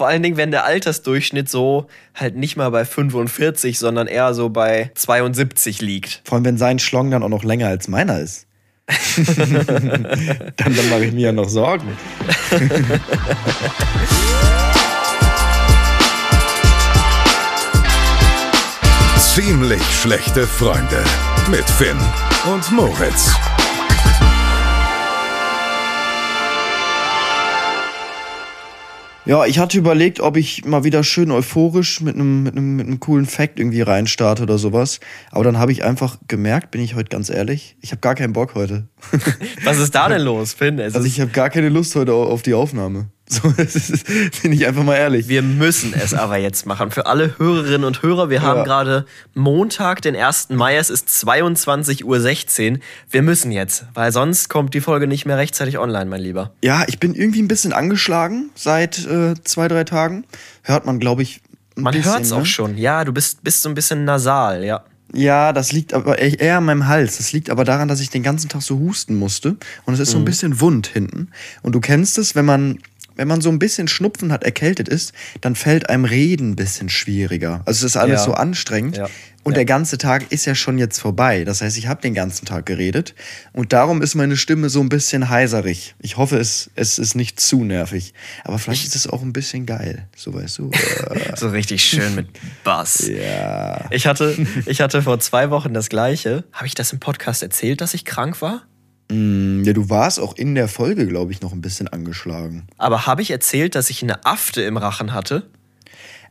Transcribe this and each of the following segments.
Vor allen Dingen, wenn der Altersdurchschnitt so halt nicht mal bei 45, sondern eher so bei 72 liegt. Vor allem, wenn sein Schlong dann auch noch länger als meiner ist. dann, dann mache ich mir ja noch Sorgen. Ziemlich schlechte Freunde mit Finn und Moritz. Ja, ich hatte überlegt, ob ich mal wieder schön euphorisch mit einem, mit einem, mit einem coolen Fact irgendwie reinstarte oder sowas. Aber dann habe ich einfach gemerkt, bin ich heute ganz ehrlich, ich habe gar keinen Bock heute. Was ist da denn los, Finn? Es also ich habe gar keine Lust heute auf die Aufnahme. So, bin ich einfach mal ehrlich. Wir müssen es aber jetzt machen. Für alle Hörerinnen und Hörer, wir haben ja. gerade Montag, den 1. Mai, es ist 22.16 Uhr. Wir müssen jetzt, weil sonst kommt die Folge nicht mehr rechtzeitig online, mein Lieber. Ja, ich bin irgendwie ein bisschen angeschlagen seit äh, zwei, drei Tagen. Hört man, glaube ich. Man hört es ne? auch schon. Ja, du bist, bist so ein bisschen nasal, ja. Ja, das liegt aber eher an meinem Hals. Das liegt aber daran, dass ich den ganzen Tag so husten musste. Und es ist so ein mhm. bisschen wund hinten. Und du kennst es, wenn man wenn man so ein bisschen Schnupfen hat, erkältet ist, dann fällt einem Reden ein bisschen schwieriger. Also es ist alles ja. so anstrengend. Ja. Und ja. der ganze Tag ist ja schon jetzt vorbei. Das heißt, ich habe den ganzen Tag geredet. Und darum ist meine Stimme so ein bisschen heiserig. Ich hoffe, es, es ist nicht zu nervig. Aber vielleicht ist es auch ein bisschen geil. So weißt du. so richtig schön mit Bass. Ja. Ich hatte, ich hatte vor zwei Wochen das gleiche. Habe ich das im Podcast erzählt, dass ich krank war? Mm, ja, du warst auch in der Folge, glaube ich, noch ein bisschen angeschlagen. Aber habe ich erzählt, dass ich eine Afte im Rachen hatte?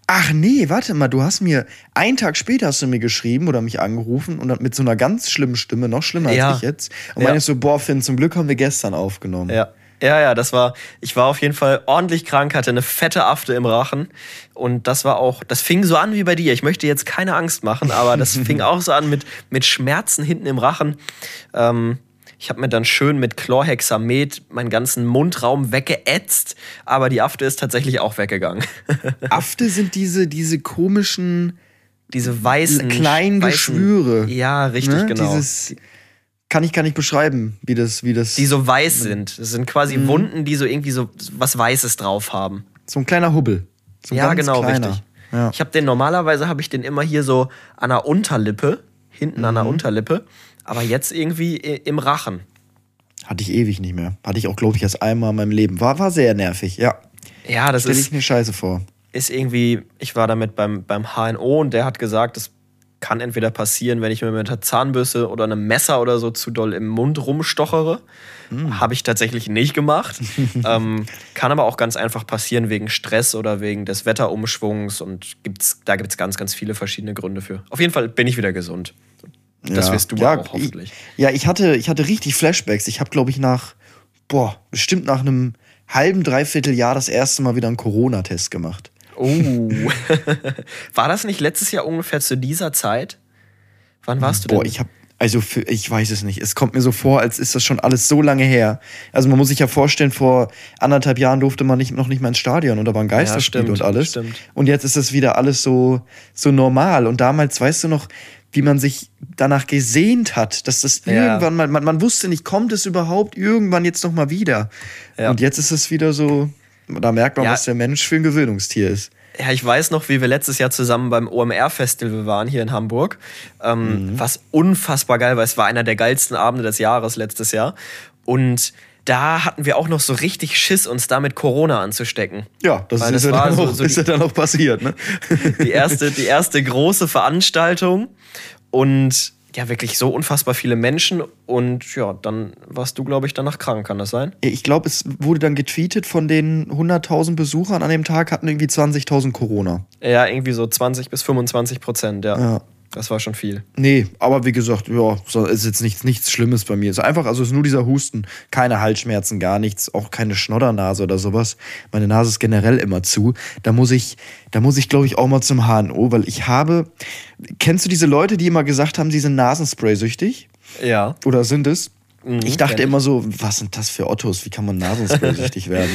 Ach nee, warte mal, du hast mir, einen Tag später hast du mir geschrieben oder mich angerufen und mit so einer ganz schlimmen Stimme, noch schlimmer ja. als ich jetzt. Und ja. meinst so, boah, Finn, zum Glück haben wir gestern aufgenommen. Ja. Ja, ja, das war, ich war auf jeden Fall ordentlich krank, hatte eine fette Afte im Rachen. Und das war auch, das fing so an wie bei dir. Ich möchte jetzt keine Angst machen, aber das fing auch so an mit, mit Schmerzen hinten im Rachen. Ähm, ich habe mir dann schön mit Chlorhexamet meinen ganzen Mundraum weggeätzt, aber die Afte ist tatsächlich auch weggegangen. Afte sind diese, diese komischen, diese weißen kleinen weißen, Geschwüre. Ja, richtig, ne? genau. Dieses, kann ich gar nicht beschreiben, wie das, wie das. Die so weiß sind. Das sind quasi mhm. Wunden, die so irgendwie so was Weißes drauf haben. So ein kleiner Hubbel. So ja, genau, kleiner. richtig. Ja. Ich habe den normalerweise habe ich den immer hier so an der Unterlippe, hinten mhm. an der mhm. Unterlippe aber jetzt irgendwie im Rachen. Hatte ich ewig nicht mehr. Hatte ich auch, glaube ich, erst einmal in meinem Leben. War, war sehr nervig, ja. Ja, das Stell ist. ich mir scheiße vor. Ist irgendwie, ich war damit beim, beim HNO und der hat gesagt, das kann entweder passieren, wenn ich mir mit einer Zahnbürste oder einem Messer oder so zu doll im Mund rumstochere. Hm. Habe ich tatsächlich nicht gemacht. ähm, kann aber auch ganz einfach passieren wegen Stress oder wegen des Wetterumschwungs und gibt's, da gibt es ganz, ganz viele verschiedene Gründe für. Auf jeden Fall bin ich wieder gesund. Das ja. wirst du ja, auch hoffentlich. Ich, ja, ich hatte, ich hatte richtig Flashbacks. Ich habe, glaube ich, nach, boah, bestimmt nach einem halben, dreiviertel Jahr das erste Mal wieder einen Corona-Test gemacht. Oh. War das nicht letztes Jahr ungefähr zu dieser Zeit? Wann warst du denn? Boah, ich habe also für, ich weiß es nicht. Es kommt mir so vor, als ist das schon alles so lange her. Also man muss sich ja vorstellen, vor anderthalb Jahren durfte man nicht, noch nicht mal ins Stadion und da waren Geisterspiele ja, und alles. Stimmt. Und jetzt ist es wieder alles so, so normal. Und damals, weißt du noch, wie man sich danach gesehnt hat, dass das ja. irgendwann mal, man, man wusste nicht, kommt es überhaupt irgendwann jetzt noch mal wieder. Ja. Und jetzt ist es wieder so, da merkt man, ja. was der Mensch für ein Gewöhnungstier ist. Ja, ich weiß noch, wie wir letztes Jahr zusammen beim OMR-Festival waren hier in Hamburg. Ähm, mhm. Was unfassbar geil war. Es war einer der geilsten Abende des Jahres letztes Jahr. Und da hatten wir auch noch so richtig Schiss, uns da mit Corona anzustecken. Ja, das, ist, das ja dann, so, auch, so ist ja dann auch passiert. Ne? Die, erste, die erste große Veranstaltung und ja, wirklich so unfassbar viele Menschen und ja, dann warst du, glaube ich, danach krank, kann das sein? Ich glaube, es wurde dann getweetet, von den 100.000 Besuchern an dem Tag hatten irgendwie 20.000 Corona. Ja, irgendwie so 20 bis 25 Prozent, ja. ja. Das war schon viel. Nee, aber wie gesagt, ja, ist jetzt nichts, nichts Schlimmes bei mir. Es ist einfach, also es ist nur dieser Husten, keine Halsschmerzen, gar nichts, auch keine Schnoddernase oder sowas. Meine Nase ist generell immer zu. Da muss ich, da muss ich, glaube ich, auch mal zum HNO, weil ich habe. Kennst du diese Leute, die immer gesagt haben, sie sind Nasenspray-süchtig? Ja. Oder sind es? Mhm, ich dachte immer so, was sind das für Ottos? Wie kann man Nasenspray-süchtig werden?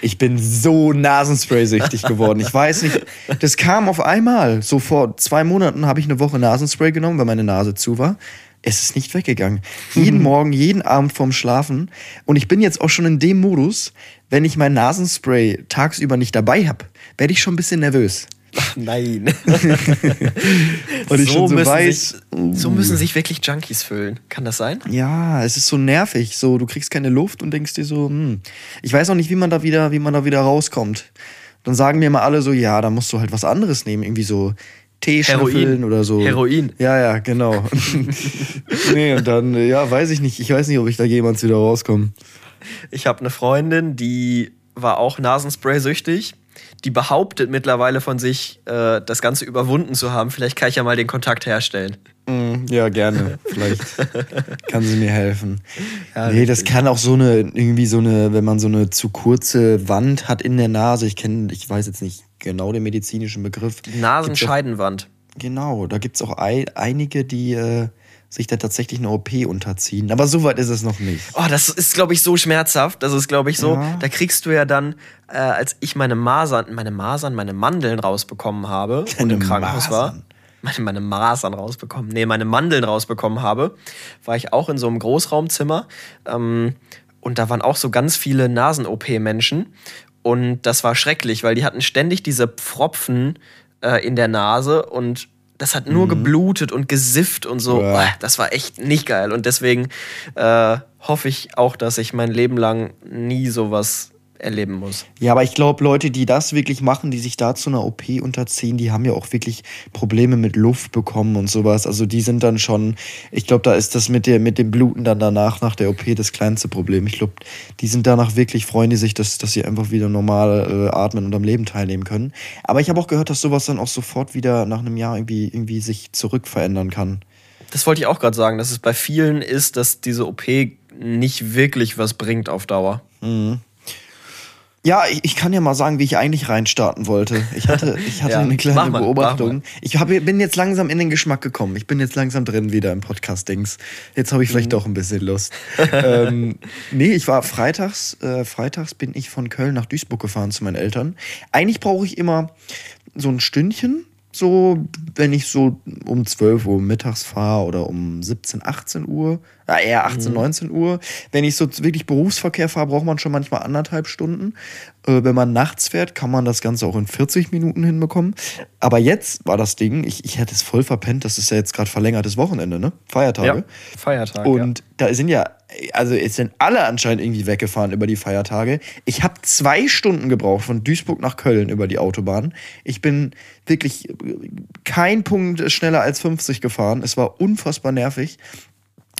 Ich bin so Nasenspray-süchtig geworden. Ich weiß nicht, das kam auf einmal. So vor zwei Monaten habe ich eine Woche Nasenspray genommen, weil meine Nase zu war. Es ist nicht weggegangen. Jeden Morgen, jeden Abend vorm Schlafen. Und ich bin jetzt auch schon in dem Modus, wenn ich mein Nasenspray tagsüber nicht dabei habe, werde ich schon ein bisschen nervös. Ach, nein. Und ich schon so müssen weiß, sich, so müssen sich wirklich Junkies fühlen. Kann das sein? Ja, es ist so nervig. So, du kriegst keine Luft und denkst dir so, hm, ich weiß auch nicht, wie man da wieder, wie man da wieder rauskommt. Dann sagen mir mal alle so, ja, da musst du halt was anderes nehmen, irgendwie so Tee schnüffeln oder so. Heroin. Ja, ja, genau. nee, und dann, ja, weiß ich nicht. Ich weiß nicht, ob ich da jemals wieder rauskomme. Ich habe eine Freundin, die war auch Nasenspray-süchtig. Die behauptet mittlerweile von sich, äh, das Ganze überwunden zu haben. Vielleicht kann ich ja mal den Kontakt herstellen. Mm, Ja, gerne. Vielleicht kann sie mir helfen. Ja, nee, das kann auch so eine, irgendwie so eine, wenn man so eine zu kurze Wand hat in der Nase. Ich kenne, ich weiß jetzt nicht genau den medizinischen Begriff. Die Nasenscheidenwand. Genau, da gibt es auch ei einige, die äh, sich da tatsächlich eine OP unterziehen. Aber so weit ist es noch nicht. Oh, das ist, glaube ich, so schmerzhaft. Das ist, glaube ich, so. Ja. Da kriegst du ja dann, äh, als ich meine Masern, meine Masern, meine Mandeln rausbekommen habe und Deine im Krankenhaus war. Masern? Meine, meine Masern rausbekommen. Nee, meine Mandeln rausbekommen habe, war ich auch in so einem Großraumzimmer. Ähm, und da waren auch so ganz viele Nasen-OP-Menschen. Und das war schrecklich, weil die hatten ständig diese Pfropfen äh, in der Nase und das hat nur geblutet und gesifft und so. Uah. Ah, Das war echt nicht geil. Und deswegen äh, hoffe ich auch, dass ich mein Leben lang nie sowas erleben muss. Ja, aber ich glaube, Leute, die das wirklich machen, die sich da zu einer OP unterziehen, die haben ja auch wirklich Probleme mit Luft bekommen und sowas. Also die sind dann schon, ich glaube, da ist das mit, der, mit dem Bluten dann danach, nach der OP, das kleinste Problem. Ich glaube, die sind danach wirklich, freuen die sich, dass, dass sie einfach wieder normal äh, atmen und am Leben teilnehmen können. Aber ich habe auch gehört, dass sowas dann auch sofort wieder nach einem Jahr irgendwie, irgendwie sich zurückverändern kann. Das wollte ich auch gerade sagen, dass es bei vielen ist, dass diese OP nicht wirklich was bringt auf Dauer. Ja, ich, ich kann ja mal sagen, wie ich eigentlich reinstarten wollte. Ich hatte, ich hatte Ja, eine kleine mach Beobachtung. Ich hab, bin jetzt langsam in den Geschmack gekommen. Ich bin jetzt langsam drin wieder im Podcast-Dings. Jetzt habe ich Mhm. vielleicht doch ein bisschen Lust. ähm, nee, ich war freitags, äh, freitags bin ich von Köln nach Duisburg gefahren zu meinen Eltern. Eigentlich brauche ich immer so ein Stündchen, so, wenn ich so um 12 Uhr mittags fahre oder um 17, 18 Uhr, ja, eher 18, 19 Uhr. Wenn ich so wirklich Berufsverkehr fahre, braucht man schon manchmal anderthalb Stunden. Äh, wenn man nachts fährt, kann man das Ganze auch in 40 Minuten hinbekommen. Aber jetzt war das Ding, ich, ich hätte es voll verpennt, das ist ja jetzt gerade verlängertes Wochenende, ne? Feiertage. Feiertag. Und da sind ja, also es sind alle anscheinend irgendwie weggefahren über die Feiertage. Ich habe zwei Stunden gebraucht von Duisburg nach Köln über die Autobahn. Ich bin wirklich kein Punkt schneller als 50 gefahren. Es war unfassbar nervig.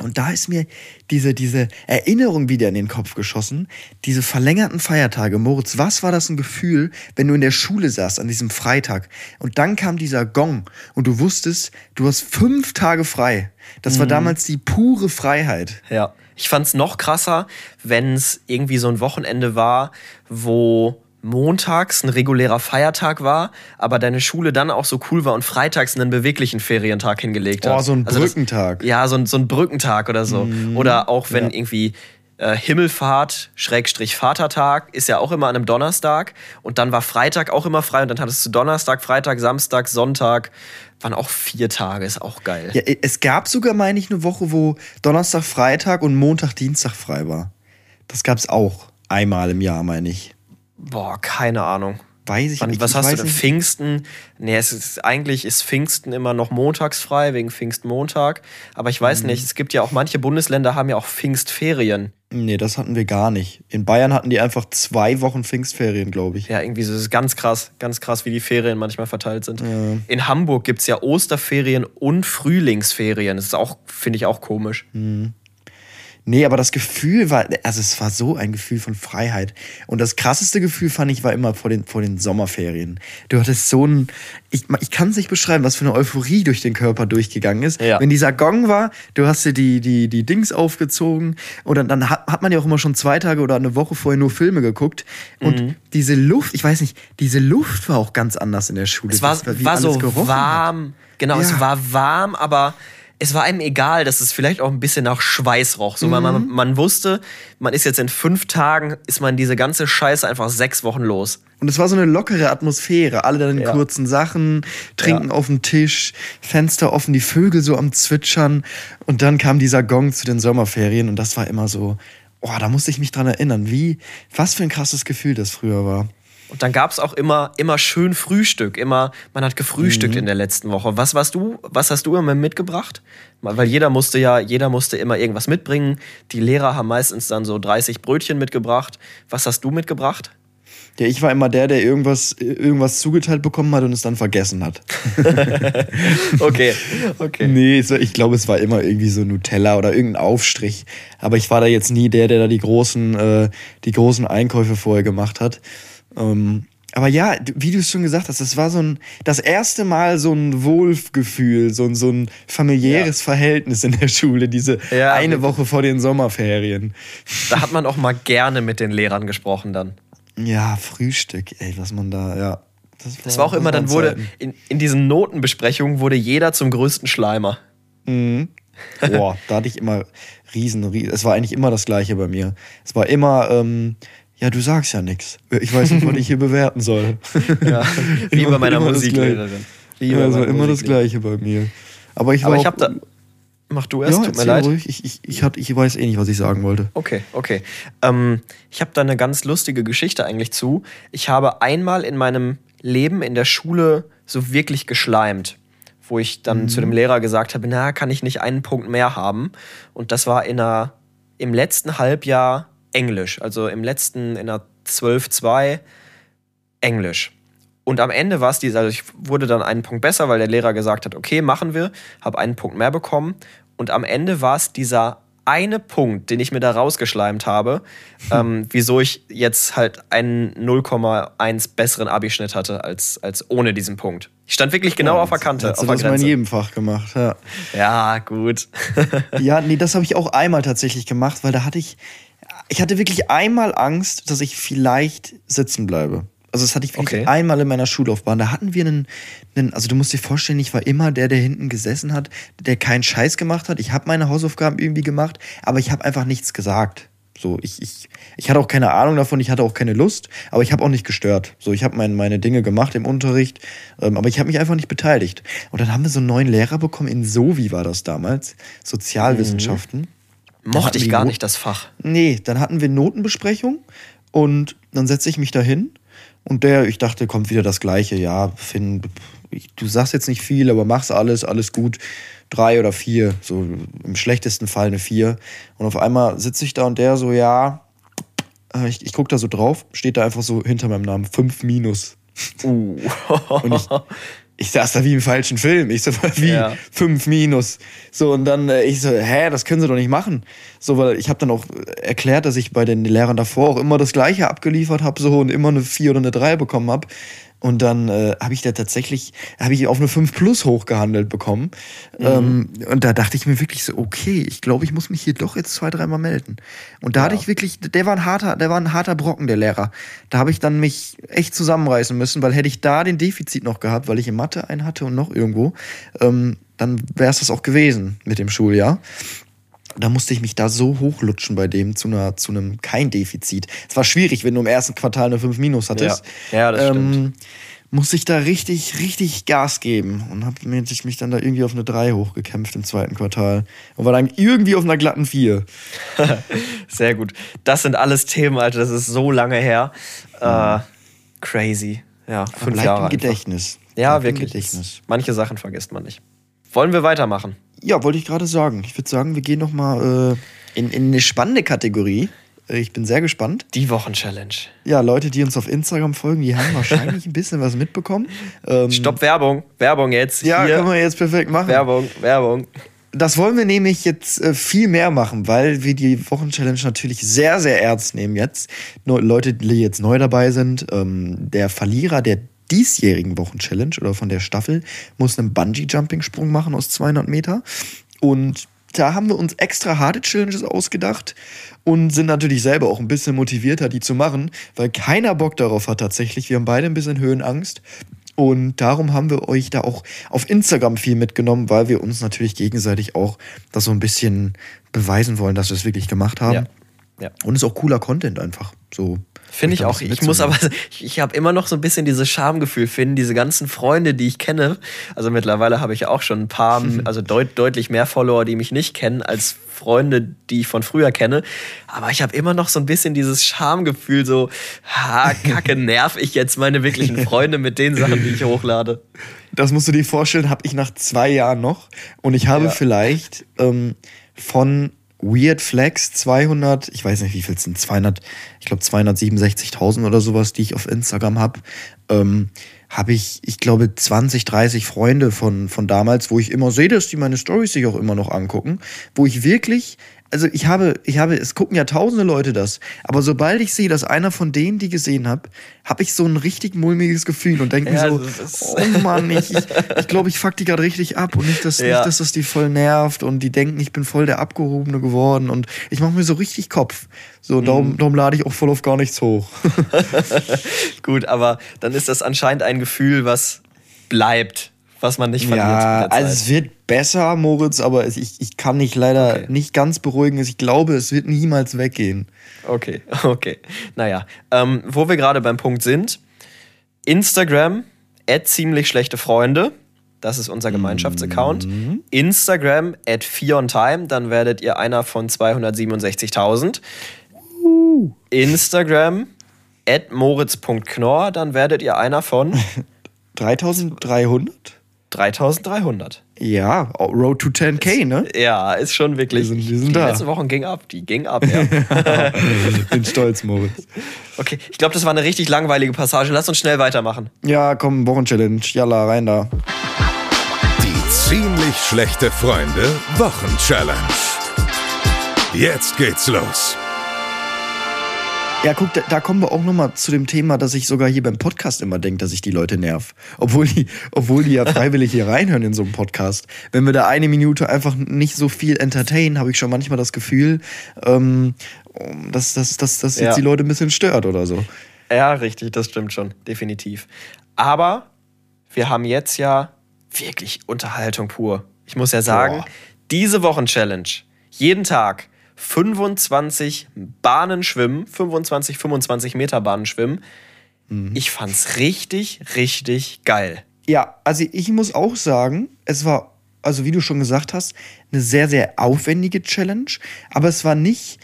Und da ist mir diese, diese Erinnerung wieder in den Kopf geschossen. Diese verlängerten Feiertage. Moritz, was war das ein Gefühl, wenn du in der Schule saßt an diesem Freitag und dann kam dieser Gong und du wusstest, du hast fünf Tage frei. Das war damals die pure Freiheit. Ja. Ich fand's noch krasser, wenn es irgendwie so ein Wochenende war, wo montags ein regulärer Feiertag war, aber deine Schule dann auch so cool war und freitags einen beweglichen Ferientag hingelegt hat. Oh, so ein Also das- Brückentag. ja, so ein, so ein Brückentag oder so. Oder auch wenn ja. irgendwie äh, Himmelfahrt, Schrägstrich Vatertag, ist ja auch immer an einem Donnerstag. Und dann war Freitag auch immer frei. Und dann hattest du Donnerstag, Freitag, Samstag, Sonntag. Waren auch vier Tage, ist auch geil. Ja, es gab sogar, meine ich, eine Woche, wo Donnerstag, Freitag und Montag, Dienstag frei war. Das gab es auch einmal im Jahr, meine ich. Boah, keine Ahnung. Weiß ich Wann, nicht. was ich hast du denn? nicht. Pfingsten? Nee, es ist, eigentlich ist Pfingsten immer noch montags frei, wegen Pfingstmontag. Aber ich Mhm. weiß nicht, es gibt ja auch manche Bundesländer haben ja auch Pfingstferien. Nee, das hatten wir gar nicht. In Bayern hatten die einfach zwei Wochen Pfingstferien, glaube ich. Ja, irgendwie so, das ist ganz krass, ganz krass, wie die Ferien manchmal verteilt sind. In Hamburg gibt es ja Osterferien und Frühlingsferien. Das ist auch, finde ich auch komisch. Nee, aber das Gefühl war, also es war so ein Gefühl von Freiheit. Und das krasseste Gefühl fand ich war immer vor den, vor den Sommerferien. Du hattest so ein, ich, ich kann es nicht beschreiben, was für eine Euphorie durch den Körper durchgegangen ist. Ja. Wenn dieser Gong war, du hast dir die, die, die Dings aufgezogen und dann, dann hat, hat man ja auch immer schon zwei Tage oder eine Woche vorher nur Filme geguckt. Und Mhm. diese Luft, ich weiß nicht, diese Luft war auch ganz anders in der Schule. Es war, war so gerochen hat. warm. Genau, es Ja. war warm, aber es war einem egal, dass es vielleicht auch ein bisschen nach Schweiß roch. So, mhm. man, man wusste, man ist jetzt in fünf Tagen, ist man diese ganze Scheiße einfach sechs Wochen los. Und es war so eine lockere Atmosphäre. Alle dann in ja. kurzen Sachen, trinken ja. auf dem Tisch, Fenster offen, die Vögel so am Zwitschern. Und dann kam dieser Gong zu den Sommerferien und das war immer so, oh, da musste ich mich dran erinnern, wie, was für ein krasses Gefühl das früher war. Und dann gab es auch immer, immer schön Frühstück. Immer, man hat gefrühstückt mhm. in der letzten Woche. Was warst du, was hast du immer mitgebracht? Weil jeder musste ja, jeder musste immer irgendwas mitbringen. Die Lehrer haben meistens dann so 30 Brötchen mitgebracht. Was hast du mitgebracht? Ja, ich war immer der, der irgendwas, irgendwas zugeteilt bekommen hat und es dann vergessen hat. okay, okay. Nee, ich glaube, es war immer irgendwie so Nutella oder irgendein Aufstrich. Aber ich war da jetzt nie der, der da die großen, äh, die großen Einkäufe vorher gemacht hat. Ähm, aber ja, wie du es schon gesagt hast, das war so ein, das erste Mal so ein Wohlgefühl, so ein, so ein familiäres ja. Verhältnis in der Schule, diese ja, eine Woche vor den Sommerferien. Da hat man auch mal gerne mit den Lehrern gesprochen dann. Ja, Frühstück, ey, was man da, ja. Das war, das war auch immer, dann wurde, in, in diesen Notenbesprechungen wurde jeder zum größten Schleimer. Mhm. Boah, da hatte ich immer riesen, riesen, es war eigentlich immer das Gleiche bei mir. Es war immer, ähm, ja, du sagst ja nichts. Ich weiß nicht, was ich hier bewerten soll. Ja, wie bei meiner Musiklehrerin. Wie bei also immer das Gleiche bei mir. Aber ich, Aber ich habe da. Mach du erst, ja, tut mir leid. Ruhig. Ich, ich, ich, hat, ich weiß eh nicht, was ich sagen wollte. Okay, okay. Ähm, ich habe da eine ganz lustige Geschichte eigentlich zu. Ich habe einmal in meinem Leben in der Schule so wirklich geschleimt, wo ich dann mhm. zu dem Lehrer gesagt habe, na, kann ich nicht einen Punkt mehr haben? Und das war in einer, im letzten Halbjahr Englisch. Also im letzten, in der 12.2 Englisch. Und am Ende war es diese, also ich wurde dann einen Punkt besser, weil der Lehrer gesagt hat, okay, machen wir, habe einen Punkt mehr bekommen. Und am Ende war es dieser eine Punkt, den ich mir da rausgeschleimt habe, ähm, wieso ich jetzt halt einen 0,1 besseren Abischnitt hatte als, als ohne diesen Punkt. Ich stand wirklich genau ja, auf der Kante. Hast du das mal in jedem Fach gemacht, ja. Ja, gut. ja, nee, das habe ich auch einmal tatsächlich gemacht, weil da hatte ich, ich hatte wirklich einmal Angst, dass ich vielleicht sitzen bleibe. Also das hatte ich wirklich okay. einmal in meiner Schullaufbahn. Da hatten wir einen, einen, also du musst dir vorstellen, ich war immer der, der hinten gesessen hat, der keinen Scheiß gemacht hat. Ich habe meine Hausaufgaben irgendwie gemacht, aber ich habe einfach nichts gesagt. So, ich, ich, ich hatte auch keine Ahnung davon, ich hatte auch keine Lust, aber ich habe auch nicht gestört. So, ich habe mein, meine Dinge gemacht im Unterricht, ähm, aber ich habe mich einfach nicht beteiligt. Und dann haben wir so einen neuen Lehrer bekommen, in Sovi war das damals, Sozialwissenschaften. Mhm. Mochte ich gar nicht das Fach. Nee, dann hatten wir Notenbesprechung und dann setze ich mich da hin und der, ich dachte, kommt wieder das Gleiche. Ja, Finn, du sagst jetzt nicht viel, aber mach's alles, alles gut. Drei oder vier, so im schlechtesten Fall eine vier. Und auf einmal sitze ich da und der so, ja, äh, ich, ich gucke da so drauf, steht da einfach so hinter meinem Namen, fünf minus. Uh. und ich, ich saß da wie im falschen Film. Ich so, wie ja. fünf minus. So, und dann äh, ich so, hä, das können sie doch nicht machen. So, weil ich habe dann auch erklärt, dass ich bei den Lehrern davor auch immer das Gleiche abgeliefert habe, so und immer eine vier oder eine drei bekommen habe. Und dann äh, habe ich da tatsächlich, habe ich auf eine 5 Plus hochgehandelt bekommen. Mhm. Ähm, und da dachte ich mir wirklich so, okay, ich glaube, ich muss mich hier doch jetzt zwei, dreimal melden. Und da ja. hatte ich wirklich, der war ein harter, der war ein harter Brocken, der Lehrer. Da habe ich dann mich echt zusammenreißen müssen, weil hätte ich da den Defizit noch gehabt, weil ich in Mathe einen hatte und noch irgendwo, ähm, dann wäre es das auch gewesen mit dem Schuljahr da musste ich mich da so hochlutschen bei dem zu, einer, zu einem kein Defizit. Es war schwierig, wenn du im ersten Quartal eine 5 Minus hattest. Ja, ja das ähm, stimmt. Musste ich da richtig, richtig Gas geben und habe mich dann da irgendwie auf eine 3 hochgekämpft im zweiten Quartal und war dann irgendwie auf einer glatten 4. Sehr gut. Das sind alles Themen, Alter, das ist so lange her. Mhm. crazy. Ja, fünf bleibt Jahre. Im Gedächtnis. Ja, bleibt wirklich. Gedächtnis. Manche Sachen vergisst man nicht. Wollen wir weitermachen? Ja, wollte ich gerade sagen. Ich würde sagen, wir gehen nochmal äh, in, in eine spannende Kategorie. Äh, ich bin sehr gespannt. Die Wochenchallenge. Ja, Leute, die uns auf Instagram folgen, die haben wahrscheinlich ein bisschen was mitbekommen. Ähm, Stopp, Werbung. Werbung jetzt. Ja, Hier. können wir jetzt perfekt machen. Werbung, Werbung. Das wollen wir nämlich jetzt äh, viel mehr machen, weil wir die Wochenchallenge natürlich sehr, sehr ernst nehmen jetzt. Nur Leute, die jetzt neu dabei sind, ähm, der Verlierer der diesjährigen Wochenchallenge oder von der Staffel muss einen Bungee-Jumping-Sprung machen aus 200 Meter. Und da haben wir uns extra harte Challenges ausgedacht und sind natürlich selber auch ein bisschen motivierter, die zu machen, weil keiner Bock darauf hat tatsächlich. Wir haben beide ein bisschen Höhenangst. Und darum haben wir euch da auch auf Instagram viel mitgenommen, weil wir uns natürlich gegenseitig auch das so ein bisschen beweisen wollen, dass wir es wirklich gemacht haben. Ja. Ja. Und es ist auch cooler Content einfach. So. Finde ich ein auch. Ich muss aber, ich, ich habe immer noch so ein bisschen dieses Schamgefühl finden, diese ganzen Freunde, die ich kenne. Also mittlerweile habe ich ja auch schon ein paar, also deut, deutlich mehr Follower, die mich nicht kennen, als Freunde, die ich von früher kenne. Aber ich habe immer noch so ein bisschen dieses Schamgefühl, so, ha, kacke, nerv ich jetzt meine wirklichen Freunde mit den Sachen, die ich hochlade. Das musst du dir vorstellen, habe ich nach zwei Jahren noch. Und ich habe Ja. vielleicht ähm, von Weird Flex 200, ich weiß nicht, wie viel es sind, 200, ich glaube 267.000 oder sowas, die ich auf Instagram habe, ähm, habe ich, ich glaube, 20, 30 Freunde von, von damals, wo ich immer sehe, dass die meine Stories sich auch immer noch angucken, wo ich wirklich, also ich habe, ich habe, es gucken ja tausende Leute das, aber sobald ich sehe, dass einer von denen die gesehen habe, habe ich so ein richtig mulmiges Gefühl und denke Ja, mir so, ist- oh Mann, ich, ich, ich glaube, ich fuck die gerade richtig ab und nicht dass, Ja. nicht, dass das die voll nervt und die denken, ich bin voll der Abgehobene geworden und ich mache mir so richtig Kopf. So, darum, Mhm. darum lade ich auch voll auf gar nichts hoch. Gut, aber dann ist das anscheinend ein Gefühl, was bleibt, was man nicht verliert. Ja, also es wird besser, Moritz, aber ich, ich kann dich leider Okay. nicht ganz beruhigen. Ich glaube, es wird niemals weggehen. Okay, okay. Naja, ähm, wo wir gerade beim Punkt sind, Instagram, at ziemlich schlechte Freunde, das ist unser Gemeinschaftsaccount. Instagram, at Time, dann werdet ihr einer von 267.000. Instagram, at moritz.knorr, dann werdet ihr einer von 3300? 3300. Ja, Road to 10k, ne? Ja, ist schon wirklich. Wir sind- wir sind die da. letzten Wochen ging ab, die ging ab, ja. Bin stolz, Moritz. Okay, ich glaube, das war eine richtig langweilige Passage. Lass uns schnell weitermachen. Ja, komm, Wochenchallenge. Jalla, rein da. Die ziemlich schlechte Freunde Wochenchallenge. Jetzt geht's los. Ja, guck, da, da kommen wir auch nochmal zu dem Thema, dass ich sogar hier beim Podcast immer denke, dass ich die Leute nerv. Obwohl die, obwohl die ja freiwillig hier reinhören in so einem Podcast. Wenn wir da eine Minute einfach nicht so viel entertainen, habe ich schon manchmal das Gefühl, ähm, dass, dass, dass, dass Ja. jetzt die Leute ein bisschen stört oder so. Ja, richtig, das stimmt schon, definitiv. Aber wir haben jetzt ja wirklich Unterhaltung pur. Ich muss ja sagen, Boah. diese Wochen-Challenge, jeden Tag 25 Bahnen schwimmen, 25, 25 Meter Bahnen schwimmen. Ich fand's richtig, richtig geil. Ja, also ich muss auch sagen, es war, also wie du schon gesagt hast, eine sehr, sehr aufwendige Challenge, aber es war nicht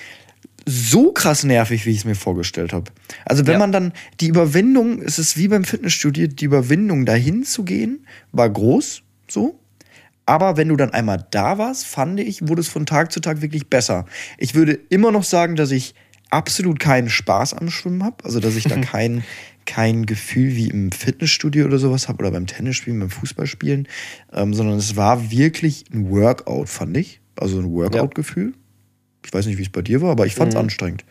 so krass nervig, wie ich es mir vorgestellt habe. Also wenn Ja. man dann die Überwindung, es ist wie beim Fitnessstudio, die Überwindung dahin zu gehen, war groß, so. Aber wenn du dann einmal da warst, fand ich, wurde es von Tag zu Tag wirklich besser. Ich würde immer noch sagen, dass ich absolut keinen Spaß am Schwimmen habe. Also, dass ich da kein, kein Gefühl wie im Fitnessstudio oder sowas habe oder beim Tennisspielen, beim Fußballspielen, ähm, sondern es war wirklich ein Workout, fand ich. Also ein Workout-Gefühl. Ich weiß nicht, wie es bei dir war, aber ich fand es anstrengend.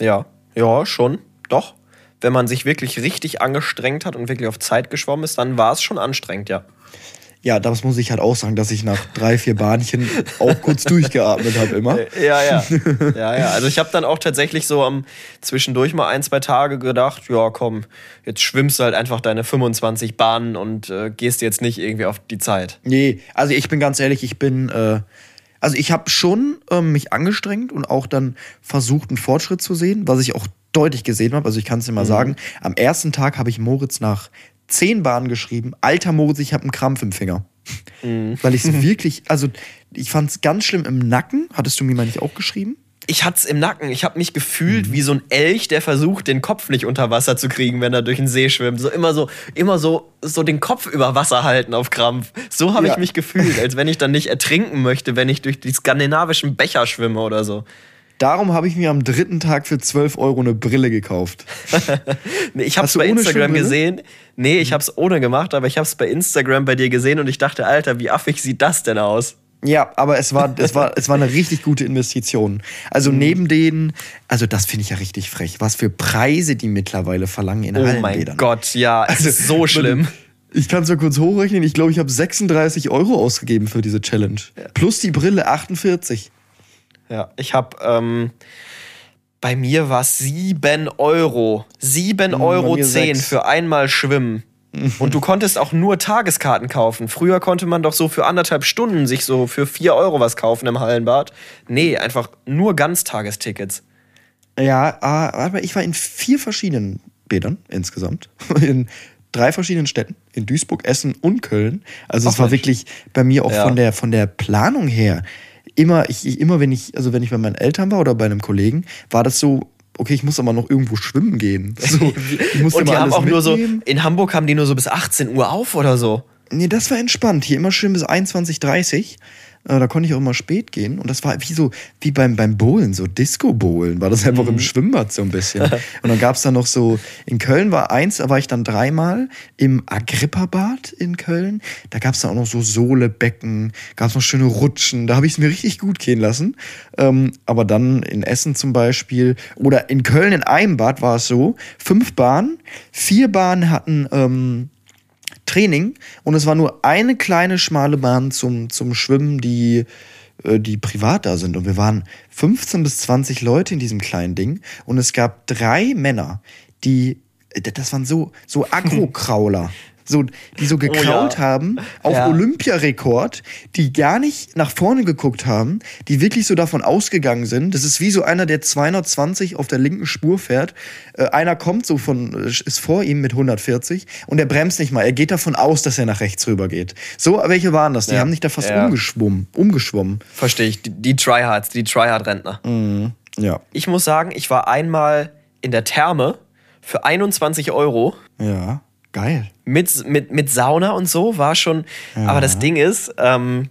Ja, ja, schon, doch. Wenn man sich wirklich richtig angestrengt hat und wirklich auf Zeit geschwommen ist, dann war es schon anstrengend, ja. Ja, das muss ich halt auch sagen, dass ich nach drei, vier Bahnchen auch kurz durchgeatmet habe immer. Ja, ja. ja, ja. Also ich habe dann auch tatsächlich so am zwischendurch mal ein, zwei Tage gedacht, ja komm, jetzt schwimmst du halt einfach deine 25 Bahnen und äh, gehst jetzt nicht irgendwie auf die Zeit. Nee, also ich bin ganz ehrlich, ich bin, äh, also ich habe schon ähm, mich angestrengt und auch dann versucht, einen Fortschritt zu sehen, was ich auch deutlich gesehen habe. Also ich kann es dir mal sagen, am ersten Tag habe ich Moritz nach zehn Bahnen geschrieben, alter Moritz, ich habe einen Krampf im Finger. Weil ich es wirklich, also ich fand es ganz schlimm im Nacken. Hattest du mir mal nicht auch geschrieben? Ich hat's im Nacken. Ich habe mich gefühlt wie so ein Elch, der versucht, den Kopf nicht unter Wasser zu kriegen, wenn er durch den See schwimmt. So immer so, immer so, so den Kopf über Wasser halten auf Krampf. So habe Ja. ich mich gefühlt, als wenn ich dann nicht ertrinken möchte, wenn ich durch die skandinavischen Becher schwimme oder so. Darum habe ich mir am dritten Tag für 12 Euro eine Brille gekauft. Ich Hast du bei Instagram gesehen. Nee, ich hab's ohne gemacht, aber ich hab's bei Instagram bei dir gesehen und ich dachte, Alter, wie affig sieht das denn aus? Ja, aber es war, es war, es war eine richtig gute Investition. Also Mhm. neben den, also das finde ich ja richtig frech, was für Preise die mittlerweile verlangen in Oh mein Hallenbädern. Gott, ja, es Also, ist so schlimm. Ich kann es mal kurz hochrechnen. Ich glaube, ich habe 36 Euro ausgegeben für diese Challenge. Plus die Brille 48. Ja, ich hab, ähm, bei mir war es 7 Euro. 7 bei Euro mir 10 sechs. für einmal schwimmen. Und du konntest auch nur Tageskarten kaufen. Früher konnte man doch so für anderthalb Stunden sich so für vier Euro was kaufen im Hallenbad. Nee, einfach nur Ganztagestickets. Ja, ah, aber ich war in vier verschiedenen Bädern insgesamt. In drei verschiedenen Städten. In Duisburg, Essen und Köln. Also es Ach, war Mensch. wirklich bei mir auch Ja. von, der, von der Planung her. Immer, ich, ich, immer wenn ich, also wenn ich bei meinen Eltern war oder bei einem Kollegen, war das so, okay, ich muss aber noch irgendwo schwimmen gehen. So, ich musste Und die haben alles auch nur so, mitnehmen. in Hamburg haben die nur so bis 18 Uhr auf oder so. Nee, das war entspannt. Hier immer schön bis 21.30 Äh, Da konnte ich auch immer spät gehen. Und das war wie so, wie beim, beim Bowlen, so Disco-Bowlen, war das einfach Mhm. im Schwimmbad so ein bisschen. Und dann gab es da noch so, in Köln war eins, da war ich dann dreimal im Agrippa-Bad in Köln. Da gab es dann auch noch so Sohlebecken, gab es noch schöne Rutschen. Da habe ich es mir richtig gut gehen lassen. Ähm, aber dann in Essen zum Beispiel oder in Köln in einem Bad war es so, fünf Bahnen, vier Bahnen hatten ähm, Training und es war nur eine kleine schmale Bahn zum, zum Schwimmen, die, äh, die privat da sind. Und wir waren 15 bis 20 Leute in diesem kleinen Ding und es gab drei Männer, die, das waren so, so Agrokrauler. So, die so gekrault ja. haben auf Ja. Olympiarekord, die gar nicht nach vorne geguckt haben, die wirklich so davon ausgegangen sind. Das ist wie so einer, der 220 auf der linken Spur fährt. Äh, einer kommt so von, äh, ist vor ihm mit 140 und er bremst nicht mal. Er geht davon aus, dass er nach rechts rüber geht. So, welche waren das? Die Ja. haben nicht da fast umgeschwommen. Umgeschwommen. Verstehe ich. Die, die Tryhards, die Tryhard-Rentner. Ja. Ich muss sagen, ich war einmal in der Therme für 21 Euro Ja. Geil. mit, mit, mit Sauna und so, war schon. Aber das Ding ist, ähm,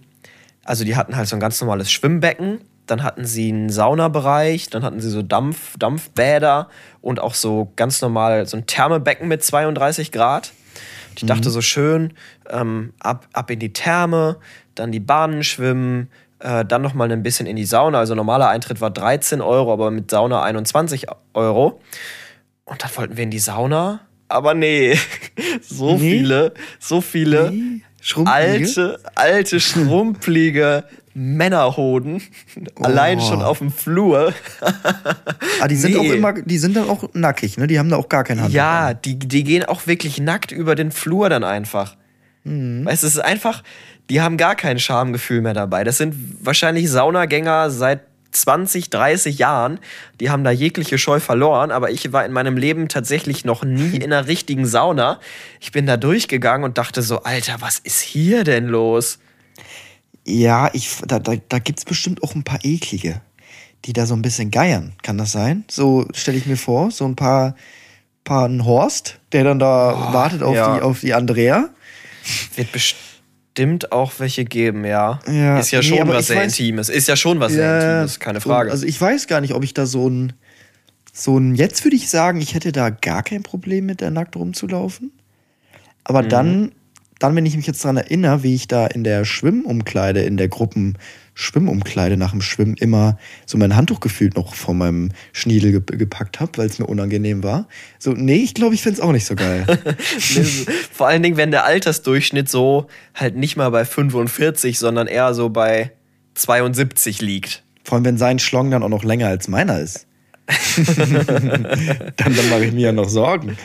also die hatten halt so ein ganz normales Schwimmbecken, dann hatten sie einen Saunabereich, dann hatten sie so Dampf, Dampfbäder und auch so ganz normal so ein Thermebecken mit 32 Grad. Und ich dachte so schön, ähm, ab, ab in die Therme, dann die Bahnen schwimmen, äh, dann noch mal ein bisschen in die Sauna. Also normaler Eintritt war 13 Euro, aber mit Sauna 21 Euro. Und dann wollten wir in die Sauna. Aber nee, so Nee? viele, so viele Nee? Alte, alte, schrumpelige Männerhoden. Allein schon auf dem Flur. Ah, die sind Nee. auch immer, die sind dann auch nackig, ne? Die haben da auch gar kein Handtuch. Ja, die, die gehen auch wirklich nackt über den Flur dann einfach. Weißt du, es ist einfach, die haben gar kein Schamgefühl mehr dabei. Das sind wahrscheinlich Saunagänger seit 20, 30 Jahren. Die haben da jegliche Scheu verloren, aber ich war in meinem Leben tatsächlich noch nie in einer richtigen Sauna. Ich bin da durchgegangen und dachte so, Alter, was ist hier denn los? Ja, ich, da, da, da gibt es bestimmt auch ein paar eklige, die da so ein bisschen geiern. Kann das sein? So stelle ich mir vor, so ein paar, paar ein Horst, der dann da wartet auf, ja. die, auf die Andrea. Wird bestimmt auch welche geben, ja. Ja, ist ja nee, schon was sehr weiß- Intimes. Ist ja schon was sehr Intimes, keine Frage. Also ich weiß gar nicht, ob ich da so ein, so ein, jetzt würde ich sagen, ich hätte da gar kein Problem mit, da nackt rumzulaufen. Aber Mhm. dann, dann, wenn ich mich jetzt daran erinnere, wie ich da in der Schwimmumkleide, in der Gruppen-Schwimmumkleide nach dem Schwimmen immer so mein Handtuch gefühlt noch vor meinem Schniedel ge gepackt habe, weil es mir unangenehm war. So, nee, ich glaube, ich finde es auch nicht so geil. Vor allen Dingen, wenn der Altersdurchschnitt so halt nicht mal bei 45, sondern eher so bei 72 liegt. Vor allem, wenn sein Schlong dann auch noch länger als meiner ist. dann dann mache ich mir ja noch Sorgen.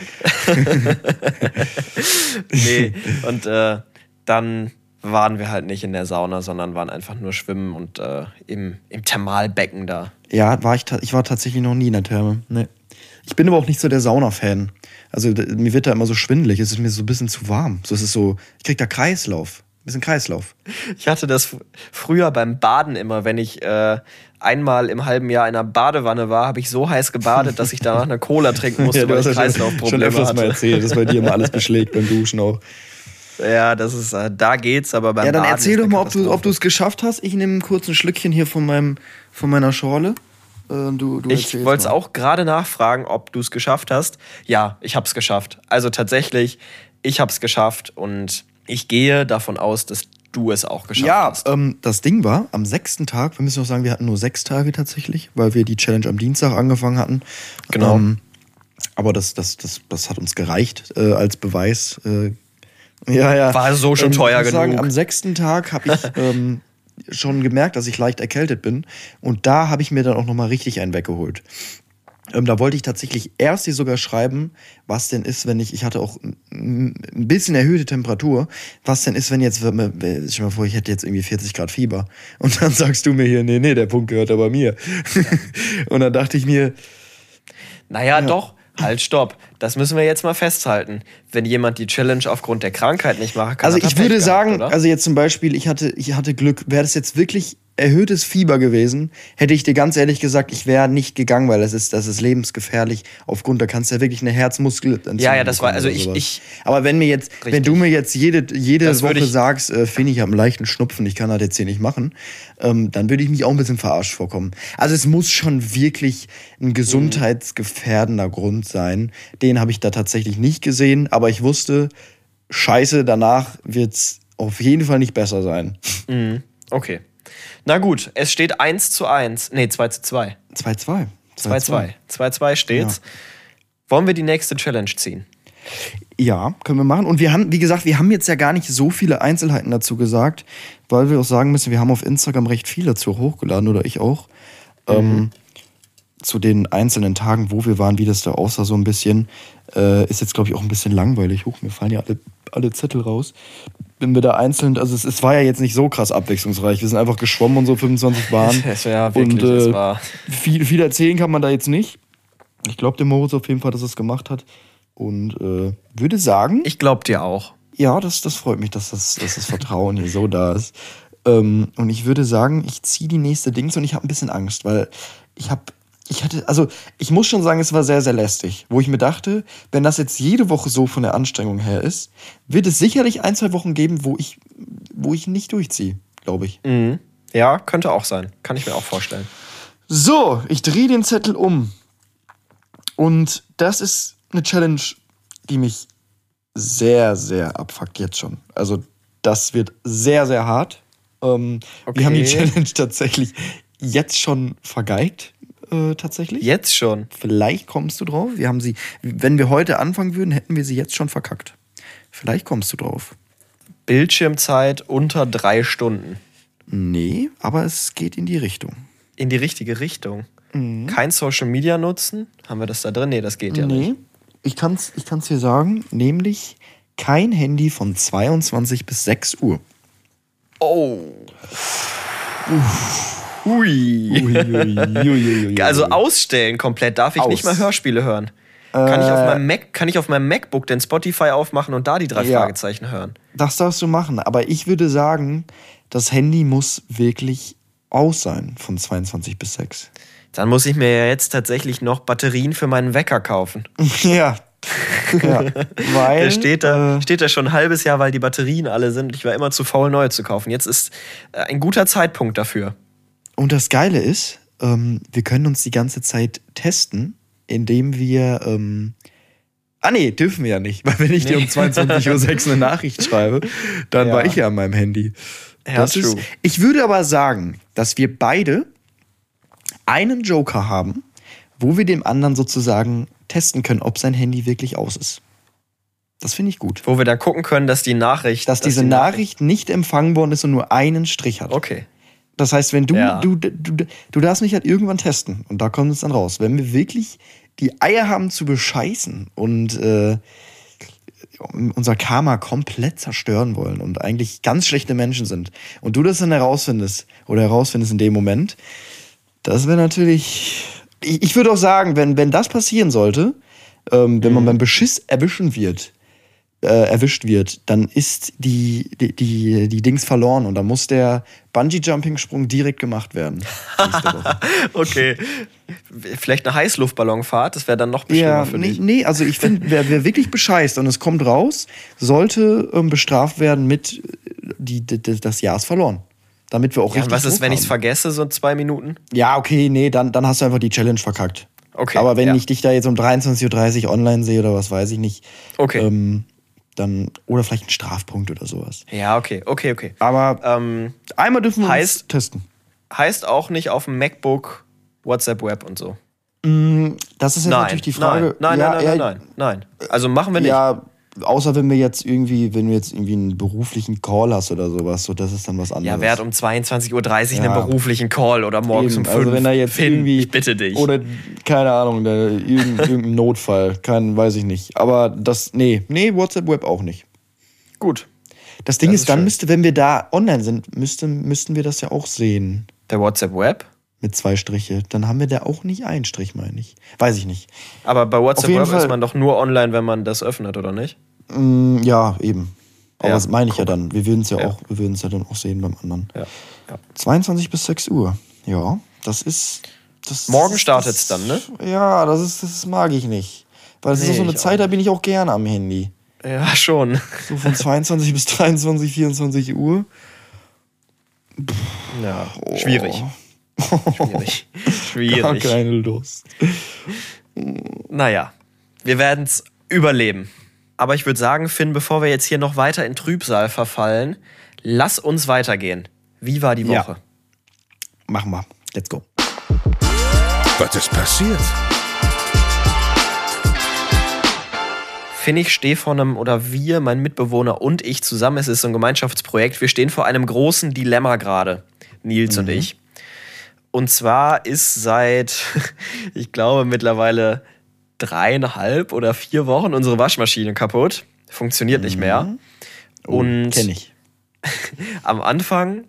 Nee, und äh, dann waren wir halt nicht in der Sauna, sondern waren einfach nur schwimmen und äh, im, im Thermalbecken da. Ja, war ich, ich war tatsächlich noch nie in der Therme. Nee. Ich bin aber auch nicht so der Sauna-Fan. Also mir wird da immer so schwindelig. Es ist mir so ein bisschen zu warm. So, es ist so, ich krieg da Kreislauf. Ein bisschen Kreislauf. Ich hatte das fr- früher beim Baden immer, wenn ich äh, einmal im halben Jahr in einer Badewanne war, habe ich so heiß gebadet, dass ich danach eine Cola trinken musste, weil ich Kreislaufprobleme hatte. erzählt, dass bei dir immer alles beschlägt beim Duschen auch. Ja, das ist, äh, da geht's, aber beim Ja, dann Baden erzähl doch mal, ob du ob du es geschafft hast. Ich nehme kurz ein Schlückchen hier von, meinem, von meiner Schorle. Äh, du, du Ich wollte es auch gerade nachfragen, ob du es geschafft hast. Ja, ich habe es geschafft. Also tatsächlich, ich habe es geschafft und ich gehe davon aus, dass du es auch geschafft Ja, hast. ähm, das Ding war, am sechsten Tag, wir müssen noch sagen, wir hatten nur sechs Tage tatsächlich, weil wir die Challenge am Dienstag angefangen hatten. Genau. Ähm, aber das, das, das, das hat uns gereicht äh, als Beweis. Äh, ja, ja. War so schon Ähm, teuer ich muss Sagen, genug. am sechsten Tag habe ich ähm, schon gemerkt, dass ich leicht erkältet bin. Und da habe ich mir dann auch nochmal richtig einen weggeholt. Ähm, da wollte ich tatsächlich erst dir sogar schreiben, was denn ist, wenn ich, ich hatte auch ein bisschen erhöhte Temperatur, was denn ist, wenn jetzt, stell dir mal vor, ich hätte jetzt irgendwie 40 Grad Fieber. Und dann sagst du mir hier, nee, nee, der Punkt gehört aber mir. und dann dachte ich mir, Naja, doch. Halt, stopp. Das müssen wir jetzt mal festhalten. Wenn jemand die Challenge aufgrund der Krankheit nicht machen kann, also ich würde Pech sagen, gehabt, oder? also jetzt zum Beispiel, ich hatte, ich hatte Glück, wäre das jetzt wirklich erhöhtes Fieber gewesen, hätte ich dir ganz ehrlich gesagt, ich wäre nicht gegangen, weil das ist, das ist lebensgefährlich. Aufgrund, da kannst du ja wirklich eine Herzmuskelentzündung Ja, ja, das war- also ich- ich- Aber wenn mir jetzt, wenn Richtig. du mir jetzt jede, jede Woche ich- sagst, äh, finde ich habe einen leichten Schnupfen, ich kann das jetzt hier nicht machen, ähm, dann würde ich mich auch ein bisschen verarscht vorkommen. Also es muss schon wirklich ein gesundheitsgefährdender Grund sein. Den habe ich da tatsächlich nicht gesehen, aber ich wusste, scheiße, danach wird's auf jeden Fall nicht besser sein. Okay. Na gut, es steht 1 zu 1. Nee, 2 zu 2. 2-2. 2-2. 2-2 steht's. Wollen wir die nächste Challenge ziehen? Ja, können wir machen. Und wir haben, wie gesagt, wir haben jetzt ja gar nicht so viele Einzelheiten dazu gesagt, weil wir auch sagen müssen, wir haben auf Instagram recht viel dazu hochgeladen oder ich auch. Ähm, zu den einzelnen Tagen, wo wir waren, wie das da aussah, so ein bisschen. Äh, ist jetzt, glaube ich, auch ein bisschen langweilig. Huch, mir fallen ja alle, alle Zettel raus. Wenn wir da einzeln, also es, es war ja jetzt nicht so krass abwechslungsreich. Wir sind einfach geschwommen und so 25 Bahnen. War wirklich, und äh, war- viel, viel erzählen kann man da jetzt nicht. Ich glaube dem Moritz auf jeden Fall, dass er es gemacht hat. Und äh, würde sagen, Ich glaub dir auch. ja, das, das freut mich, dass das, dass das Vertrauen hier so da ist. Ähm, und ich würde sagen, ich ziehe die nächste Dings und ich habe ein bisschen Angst, weil ich habe, ich hatte, also ich muss schon sagen, es war sehr, sehr lästig, wo ich mir dachte, wenn das jetzt jede Woche so von der Anstrengung her ist, wird es sicherlich ein, zwei Wochen geben, wo ich, wo ich nicht durchziehe, glaube ich. Mhm. Ja, könnte auch sein. Kann ich mir auch vorstellen. So, ich drehe den Zettel um. Und das ist eine Challenge, die mich sehr, sehr abfuckt jetzt schon. Also, das wird sehr, sehr hart. Ähm, Wir haben die Okay. Challenge tatsächlich jetzt schon vergeigt. Äh, tatsächlich. Jetzt schon. Vielleicht kommst du drauf. Wir haben sie, wenn wir heute anfangen würden, hätten wir sie jetzt schon verkackt. Vielleicht kommst du drauf. Bildschirmzeit unter drei Stunden. Nee, aber es geht in die Richtung. In die richtige Richtung. Kein Social Media nutzen? Haben wir das da drin? Nee, das geht ja nicht. Nee, ich kann es ich kann's dir sagen, nämlich kein Handy von 22 bis 6 Uhr. Oh. Hui. Also ausstellen komplett. Darf ich nicht Aus. mehr Hörspiele hören? Kann ich, auf meinem Mac, kann ich auf meinem MacBook den Spotify aufmachen und da die drei Ja. Fragezeichen hören? Das darfst du machen, aber ich würde sagen, das Handy muss wirklich aus sein von 22 bis 6. Dann muss ich mir ja jetzt tatsächlich noch Batterien für meinen Wecker kaufen. ja. ja. Weil, Der steht da, äh, steht da schon ein halbes Jahr, weil die Batterien alle sind. Ich war immer zu faul, neue zu kaufen. Jetzt ist äh, ein guter Zeitpunkt dafür. Und das Geile ist, ähm, wir können uns die ganze Zeit testen, indem wir. Ähm, ah, nee, dürfen wir ja nicht, weil wenn ich dir um 22.06 Uhr eine Nachricht schreibe, dann Ja. war ich ja an meinem Handy. Ja, Das ist, true. ich würde aber sagen, dass wir beide einen Joker haben, wo wir dem anderen sozusagen testen können, ob sein Handy wirklich aus ist. Das finde ich gut. Wo wir dann gucken können, dass die Nachricht. Dass diese die Nachricht nicht empfangen worden ist und nur einen Strich hat. Okay. Das heißt, wenn du, Ja. du, du, du darfst mich halt irgendwann testen und da kommt es dann raus. Wenn wir wirklich die Eier haben zu bescheißen und äh, unser Karma komplett zerstören wollen und eigentlich ganz schlechte Menschen sind und du das dann herausfindest oder herausfindest in dem Moment, das wäre natürlich. Ich, ich würde auch sagen, wenn, wenn das passieren sollte, ähm, wenn man beim Beschiss erwischen wird, äh, erwischt wird, dann ist die, die, die, die Dings verloren und dann muss der Bungee-Jumping-Sprung direkt gemacht werden. Okay. Vielleicht eine Heißluftballonfahrt, das wäre dann noch beschlimmer ja, für nee, dich. nee, also ich finde, wer, wer wirklich bescheißt und es kommt raus, sollte ähm, bestraft werden mit äh, die, die, das Jahr ist verloren. Damit wir auch Ja, richtig. was ist, wenn ich es vergesse, so zwei Minuten? Ja, okay, nee, dann, dann hast du einfach die Challenge verkackt. Okay, Aber wenn ja. ich dich da jetzt um 23.30 Uhr online sehe oder was weiß ich nicht, Okay. ähm, dann, oder vielleicht ein Strafpunkt oder sowas. Ja, okay, okay, okay. Aber Ähm, einmal dürfen wir heißt- testen. heißt auch nicht auf dem MacBook WhatsApp Web und so. Das ist jetzt nein, natürlich die Frage. Nein, nein, ja, nein, nein, nein, nein, nein. Also machen wir nicht. Ja, außer wenn wir jetzt irgendwie, wenn du jetzt irgendwie einen beruflichen Call hast oder sowas, so das ist dann was anderes. Ja, wer hat um 22.30 Uhr Ja. einen beruflichen Call oder morgens Eben, um 5 also wenn da jetzt Finn, irgendwie ich bitte dich. oder keine Ahnung, da, irgendein, irgendein Notfall, kein, weiß ich nicht. Aber das, nee, nee, WhatsApp Web auch nicht. Gut. Das Ding Das ist, ist dann schön. müsste, wenn wir da online sind, müsste, müssten wir das ja auch sehen. Der WhatsApp Web. Mit zwei Striche. Dann haben wir da auch nicht einen Strich, meine ich. Weiß ich nicht. Aber bei WhatsApp Web Fall- ist man doch nur online, wenn man das öffnet, oder nicht? Mm, ja, eben. Aber Ja, das meine ich ja guck. dann. Wir würden es ja, Ja. auch, wir würden es ja dann auch sehen beim anderen. Ja. ja. 22 bis 6 Uhr. Ja, das ist. Das, Morgen das- startet's dann, ne? Ja, das ist, das mag ich nicht. Weil ist Nee, auch so eine Zeit, da bin ich auch gerne am Handy. Ja, schon. So von 22 bis 23, 24 Uhr. Ja, Oh. Schwierig. Schwierig. Gar keine Lust. Naja, wir werden es überleben. Aber ich würde sagen, Finn, bevor wir jetzt hier noch weiter in Trübsal verfallen, lass uns weitergehen. Wie war die Ja. Woche? Machen wir. Let's go. Was ist passiert? Finn, ich stehe vor einem, oder wir, mein Mitbewohner und ich zusammen, es ist so ein Gemeinschaftsprojekt, wir stehen vor einem großen Dilemma gerade, Nils und ich. Und zwar ist seit, ich glaube, mittlerweile dreieinhalb oder vier Wochen unsere Waschmaschine kaputt. Funktioniert nicht mehr. Und Kenn ich. am Anfang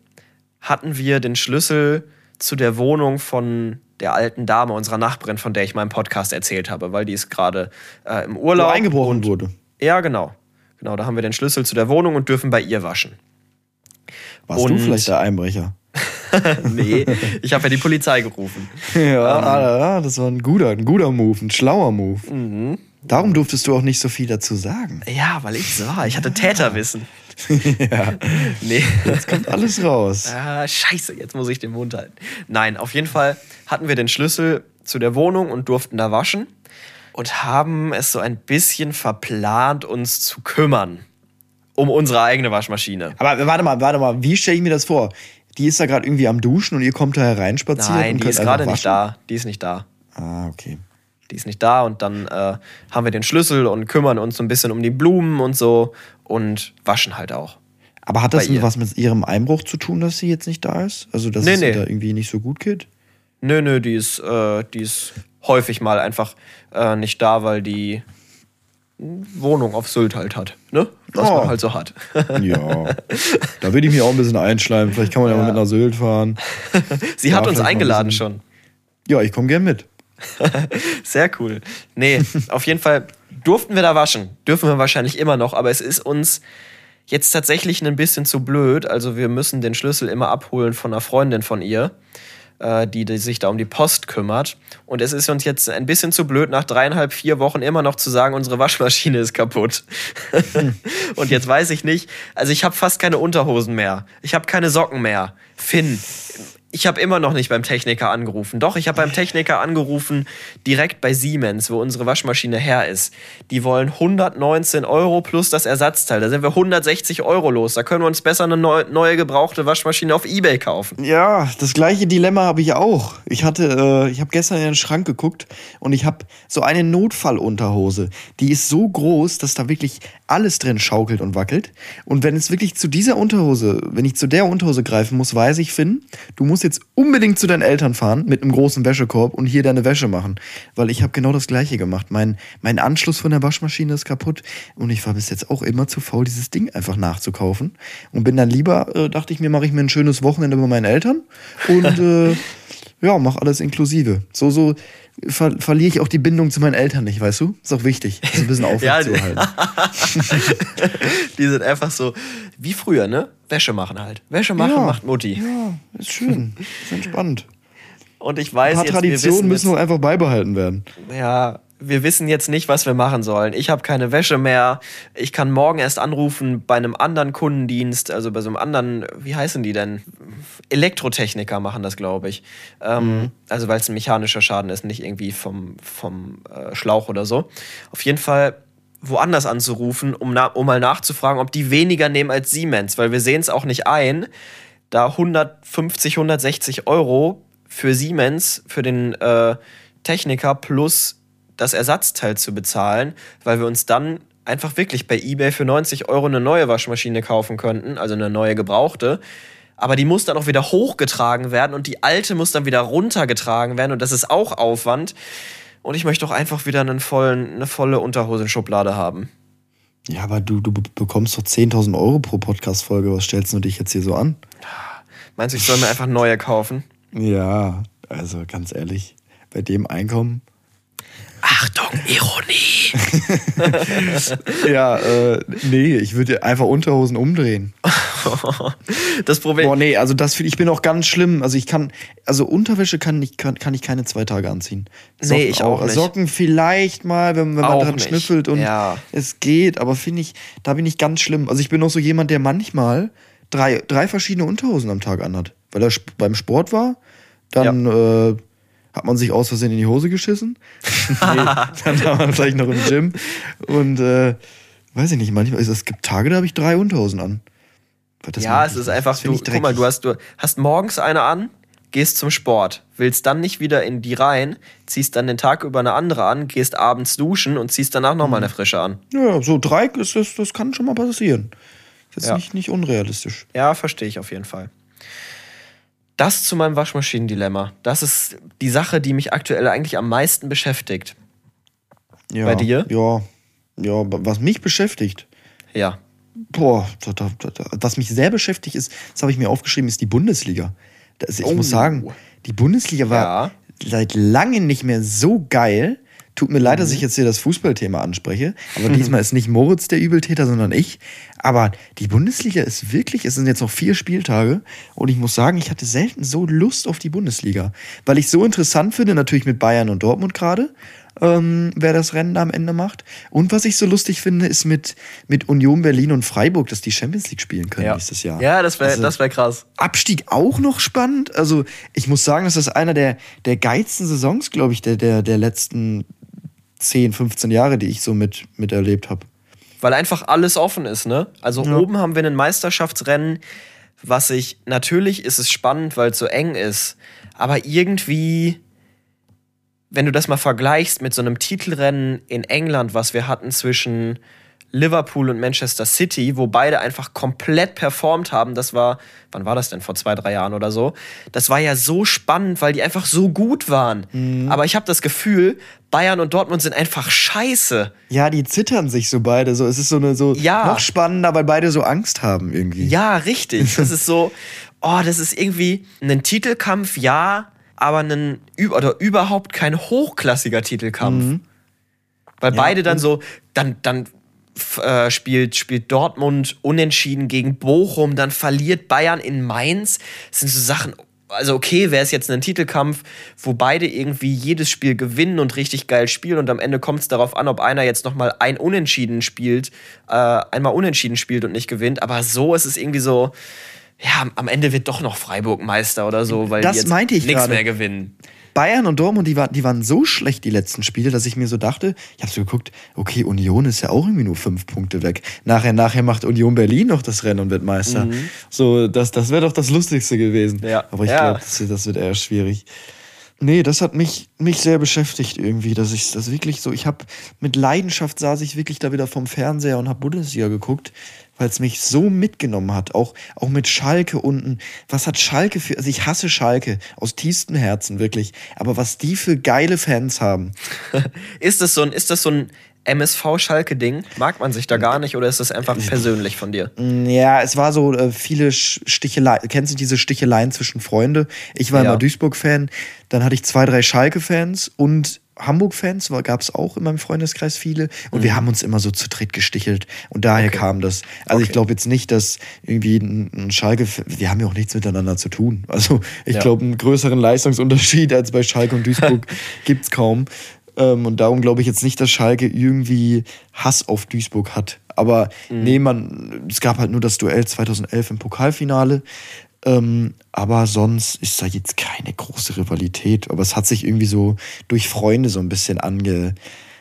hatten wir den Schlüssel zu der Wohnung von der alten Dame, unserer Nachbarin, von der ich im Podcast erzählt habe, weil die ist gerade äh, im Wo Urlaub. eingebrochen und- wurde. Ja, genau. Genau, da haben wir den Schlüssel zu der Wohnung und dürfen bei ihr waschen. Warst du Und- vielleicht der Einbrecher? nee, ich habe ja die Polizei gerufen. Ja, ah, das war ein guter, ein guter Move, ein schlauer Move. Mhm. Darum durftest du auch nicht so viel dazu sagen. Ja, weil ich so war. Ich hatte Täterwissen. ja. Nee. Jetzt kommt alles raus. Ah, scheiße, jetzt muss ich den Mund halten. Nein, auf jeden Fall hatten wir den Schlüssel zu der Wohnung und durften da waschen und haben es so ein bisschen verplant, uns zu kümmern um unsere eigene Waschmaschine. Aber warte mal, warte mal, wie stelle ich mir das vor? Die ist da gerade irgendwie am Duschen und ihr kommt da hereinspaziert Nein, und die ist gerade nicht da. Die ist nicht da. Ah, okay. Die ist nicht da und dann äh, haben wir den Schlüssel und kümmern uns so ein bisschen um die Blumen und so und waschen halt auch. Aber hat das was mit ihrem Einbruch zu tun, dass sie jetzt nicht da ist? Also, dass Nee, es ihr nee. da irgendwie nicht so gut geht? Nö, nö, die ist, äh, die ist häufig mal einfach äh, nicht da, weil die Wohnung auf Sylt halt hat. Ne? Was Oh. man halt so hat. Ja. da würde ich mich auch ein bisschen einschleimen. Vielleicht kann man ja, mal mit nach Sylt fahren. Sie Ja, hat uns ein eingeladen bisschen- schon. Ja, ich komme gern mit. Sehr cool. Nee, auf jeden Fall durften wir da waschen. Dürfen wir wahrscheinlich immer noch, aber es ist uns jetzt tatsächlich ein bisschen zu blöd. Also wir müssen den Schlüssel immer abholen von einer Freundin von ihr, die, die sich da um die Post kümmert. Und es ist uns jetzt ein bisschen zu blöd, nach dreieinhalb, vier Wochen immer noch zu sagen, unsere Waschmaschine ist kaputt. Und jetzt weiß ich nicht, also ich habe fast keine Unterhosen mehr. Ich habe keine Socken mehr. Finn, ich habe immer noch nicht beim Techniker angerufen. Doch, ich habe beim Techniker angerufen, direkt bei Siemens, wo unsere Waschmaschine her ist. Die wollen 119 Euro plus das Ersatzteil. Da sind wir 160 Euro los. Da können wir uns besser eine neu, neue gebrauchte Waschmaschine auf Ebay kaufen. Ja, das gleiche Dilemma habe ich auch. Ich hatte, äh, ich habe gestern in den Schrank geguckt und ich habe so eine Notfallunterhose. Die ist so groß, dass da wirklich alles drin schaukelt und wackelt. Und wenn es wirklich zu dieser Unterhose, wenn ich zu der Unterhose greifen muss, weiß ich, Finn, du musst jetzt unbedingt zu deinen Eltern fahren mit einem großen Wäschekorb und hier deine Wäsche machen. Weil ich habe genau das gleiche gemacht. Mein, mein Anschluss von der Waschmaschine ist kaputt und ich war bis jetzt auch immer zu faul, dieses Ding einfach nachzukaufen. Und bin dann lieber, äh, dachte ich mir, mache ich mir ein schönes Wochenende bei meinen Eltern und äh, ja, mach alles inklusive. So, so ver verliere ich auch die Bindung zu meinen Eltern nicht, weißt du? Ist auch wichtig, das ein bisschen Ja, aufrechtzuerhalten. Die sind einfach so wie früher, ne? Wäsche machen halt. Wäsche machen Ja. macht Mutti. ja, ist schön, ist entspannt. Und ich Ein weiß paar jetzt, Traditionen wissen müssen jetzt, auch einfach beibehalten werden. Ja, wir wissen jetzt nicht, was wir machen sollen. Ich habe keine Wäsche mehr. Ich kann morgen erst anrufen bei einem anderen Kundendienst, also bei so einem anderen, wie heißen die denn? Elektrotechniker machen das, glaube ich. Ähm, Also weil es ein mechanischer Schaden ist, nicht irgendwie vom, vom äh, Schlauch oder so. Auf jeden Fall woanders anzurufen, um, na, um mal nachzufragen, ob die weniger nehmen als Siemens, weil wir sehen es auch nicht ein, da 150, 160 Euro für Siemens, für den äh, Techniker plus das Ersatzteil zu bezahlen, weil wir uns dann einfach wirklich bei eBay für 90 Euro eine neue Waschmaschine kaufen könnten, also eine neue gebrauchte. Aber die muss dann auch wieder hochgetragen werden und die alte muss dann wieder runtergetragen werden und das ist auch Aufwand. Und ich möchte doch einfach wieder einen vollen, eine volle Unterhosenschublade haben. Ja, aber du, du bekommst doch 10.000 Euro pro Podcast-Folge. Was stellst du dich jetzt hier so an? Meinst du, ich soll mir einfach neue kaufen? Ja, also ganz ehrlich, bei dem Einkommen. Achtung, Ironie! ja, äh, nee, ich würde einfach Unterhosen umdrehen. das Problem. Boah, nee, also das ich bin auch ganz schlimm. Also ich kann, also Unterwäsche kann ich, kann, kann ich keine zwei Tage anziehen. Socken nee, ich auch, nicht. Socken vielleicht mal, wenn, wenn man dran nicht. schnüffelt und ja. es geht, aber finde ich, da bin ich ganz schlimm. Also ich bin auch so jemand, der manchmal drei, drei verschiedene Unterhosen am Tag anhat. Weil er beim Sport war, dann ja. äh, hat man sich aus Versehen in die Hose geschissen. nee, dann war man vielleicht noch im Gym. Und äh, weiß ich nicht, manchmal, es gibt Tage, da habe ich drei Unterhosen an. ja, es ist einfach, du, guck mal, du hast, du hast morgens eine an, gehst zum Sport, willst dann nicht wieder in die rein, ziehst dann den Tag über eine andere an, gehst abends duschen und ziehst danach nochmal mhm. eine frische an. Ja, so drei, das, das kann schon mal passieren. Das ist ja. nicht, nicht unrealistisch. Ja, verstehe ich auf jeden Fall. Das zu meinem Waschmaschinendilemma. Das ist die Sache, die mich aktuell eigentlich am meisten beschäftigt. Ja, Bei dir? Ja, ja, was mich beschäftigt. Ja. Boah, was mich sehr beschäftigt ist, das habe ich mir aufgeschrieben, ist die Bundesliga. Das, ich oh. muss sagen, die Bundesliga war ja. seit langem nicht mehr so geil. Tut mir leid, dass mhm. ich jetzt hier das Fußballthema anspreche, aber diesmal ist nicht Moritz der Übeltäter, sondern ich. Aber die Bundesliga ist wirklich, es sind jetzt noch vier Spieltage und ich muss sagen, ich hatte selten so Lust auf die Bundesliga, weil ich so interessant finde, natürlich mit Bayern und Dortmund gerade, ähm, wer das Rennen am Ende macht. Und was ich so lustig finde, ist mit, mit Union Berlin und Freiburg, dass die Champions League spielen können ja. nächstes Jahr. Ja, das wäre also, wär krass. Abstieg auch noch spannend. Also ich muss sagen, das ist einer der, der geilsten Saisons, glaube ich, der, der, der letzten 10, 15 Jahre, die ich so mit, miterlebt habe. Weil einfach alles offen ist, ne? Also ja. oben haben wir ein Meisterschaftsrennen, was ich, natürlich ist es spannend, weil es so eng ist, aber irgendwie, wenn du das mal vergleichst mit so einem Titelrennen in England, was wir hatten zwischen Liverpool und Manchester City, wo beide einfach komplett performt haben. Das war, wann war das denn? Vor zwei, drei Jahren oder so. Das war ja so spannend, weil die einfach so gut waren. Mhm. Aber ich habe das Gefühl, Bayern und Dortmund sind einfach scheiße. Ja, die zittern sich so beide. So, es ist so eine so ja. noch spannender, weil beide so Angst haben irgendwie. Ja, richtig. Das ist so, oh, das ist irgendwie ein Titelkampf, ja, aber ein oder überhaupt kein hochklassiger Titelkampf. Mhm. Weil ja, beide dann so, dann, dann äh, spielt, spielt Dortmund unentschieden gegen Bochum, dann verliert Bayern in Mainz. Das sind so Sachen, also okay, wäre es jetzt ein Titelkampf, wo beide irgendwie jedes Spiel gewinnen und richtig geil spielen und am Ende kommt es darauf an, ob einer jetzt nochmal ein Unentschieden spielt, äh, einmal Unentschieden spielt und nicht gewinnt. Aber so ist es irgendwie so, ja, am Ende wird doch noch Freiburg Meister oder so, weil das die jetzt nichts mehr gewinnen. Bayern und Dortmund, die, war, die waren so schlecht die letzten Spiele, dass ich mir so dachte, ich habe so geguckt, okay, Union ist ja auch irgendwie nur fünf Punkte weg. Nachher, nachher macht Union Berlin noch das Rennen und wird Meister. Mhm. So, das, das wäre doch das Lustigste gewesen. Ja. Aber ich ja. glaube, das, das wird eher schwierig. Nee, das hat mich, mich sehr beschäftigt irgendwie, dass ich das wirklich so, ich habe mit Leidenschaft saß ich wirklich da wieder vom Fernseher und habe Bundesliga geguckt, weil es mich so mitgenommen hat. Auch, auch mit Schalke unten. Was hat Schalke für. Also ich hasse Schalke aus tiefstem Herzen, wirklich. Aber was die für geile Fans haben. ist das so ein, ist das so ein MSV-Schalke-Ding? Mag man sich da gar nicht oder ist das einfach persönlich von dir? Ja, es war so äh, viele Sticheleien. Kennst du diese Sticheleien zwischen Freunde? Ich war ja. immer Duisburg-Fan, dann hatte ich zwei, drei Schalke-Fans und Hamburg-Fans gab es auch in meinem Freundeskreis viele und mhm. wir haben uns immer so zu dritt gestichelt und daher okay. kam das. Also okay. ich glaube jetzt nicht, dass irgendwie ein, Schalke, wir haben ja auch nichts miteinander zu tun. Also ich ja. glaube, einen größeren Leistungsunterschied als bei Schalke und Duisburg gibt es kaum. Ähm, und darum glaube ich jetzt nicht, dass Schalke irgendwie Hass auf Duisburg hat. Aber mhm. nee, man, es gab halt nur das Duell 2011 im Pokalfinale. Ähm, aber sonst ist da jetzt keine große Rivalität. Aber es hat sich irgendwie so durch Freunde so ein bisschen ange,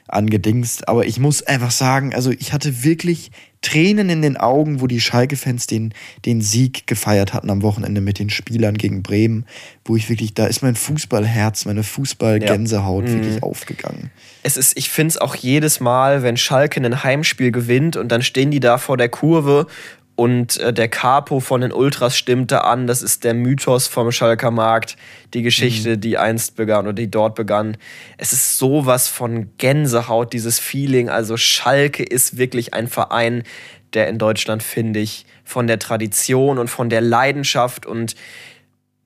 angedingst. Aber ich muss einfach sagen, also ich hatte wirklich Tränen in den Augen, wo die Schalke-Fans den, den Sieg gefeiert hatten am Wochenende mit den Spielern gegen Bremen, wo ich wirklich, da ist mein Fußballherz, meine Fußballgänsehaut Ja. wirklich aufgegangen. es ist, ich finde es auch jedes Mal, wenn Schalke ein Heimspiel gewinnt und dann stehen die da vor der Kurve und äh, der Capo von den Ultras stimmt da an. Das ist der Mythos vom Schalker Markt, die Geschichte, die einst begann oder die dort begann. Es ist sowas von Gänsehaut, dieses Feeling. Also Schalke ist wirklich ein Verein, der in Deutschland, finde ich, von der Tradition und von der Leidenschaft und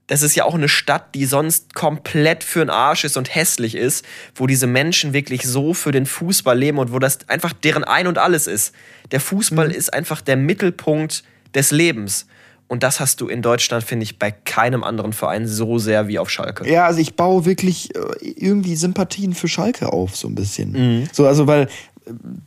das ist ja auch eine Stadt, die sonst komplett für den Arsch ist und hässlich ist, wo diese Menschen wirklich so für den Fußball leben und wo das einfach deren Ein und alles ist. Der Fußball ist einfach der Mittelpunkt des Lebens. Und das hast du in Deutschland, finde ich, bei keinem anderen Verein so sehr wie auf Schalke. Ja, also ich baue wirklich äh, irgendwie Sympathien für Schalke auf, so ein bisschen. Mhm. So, also weil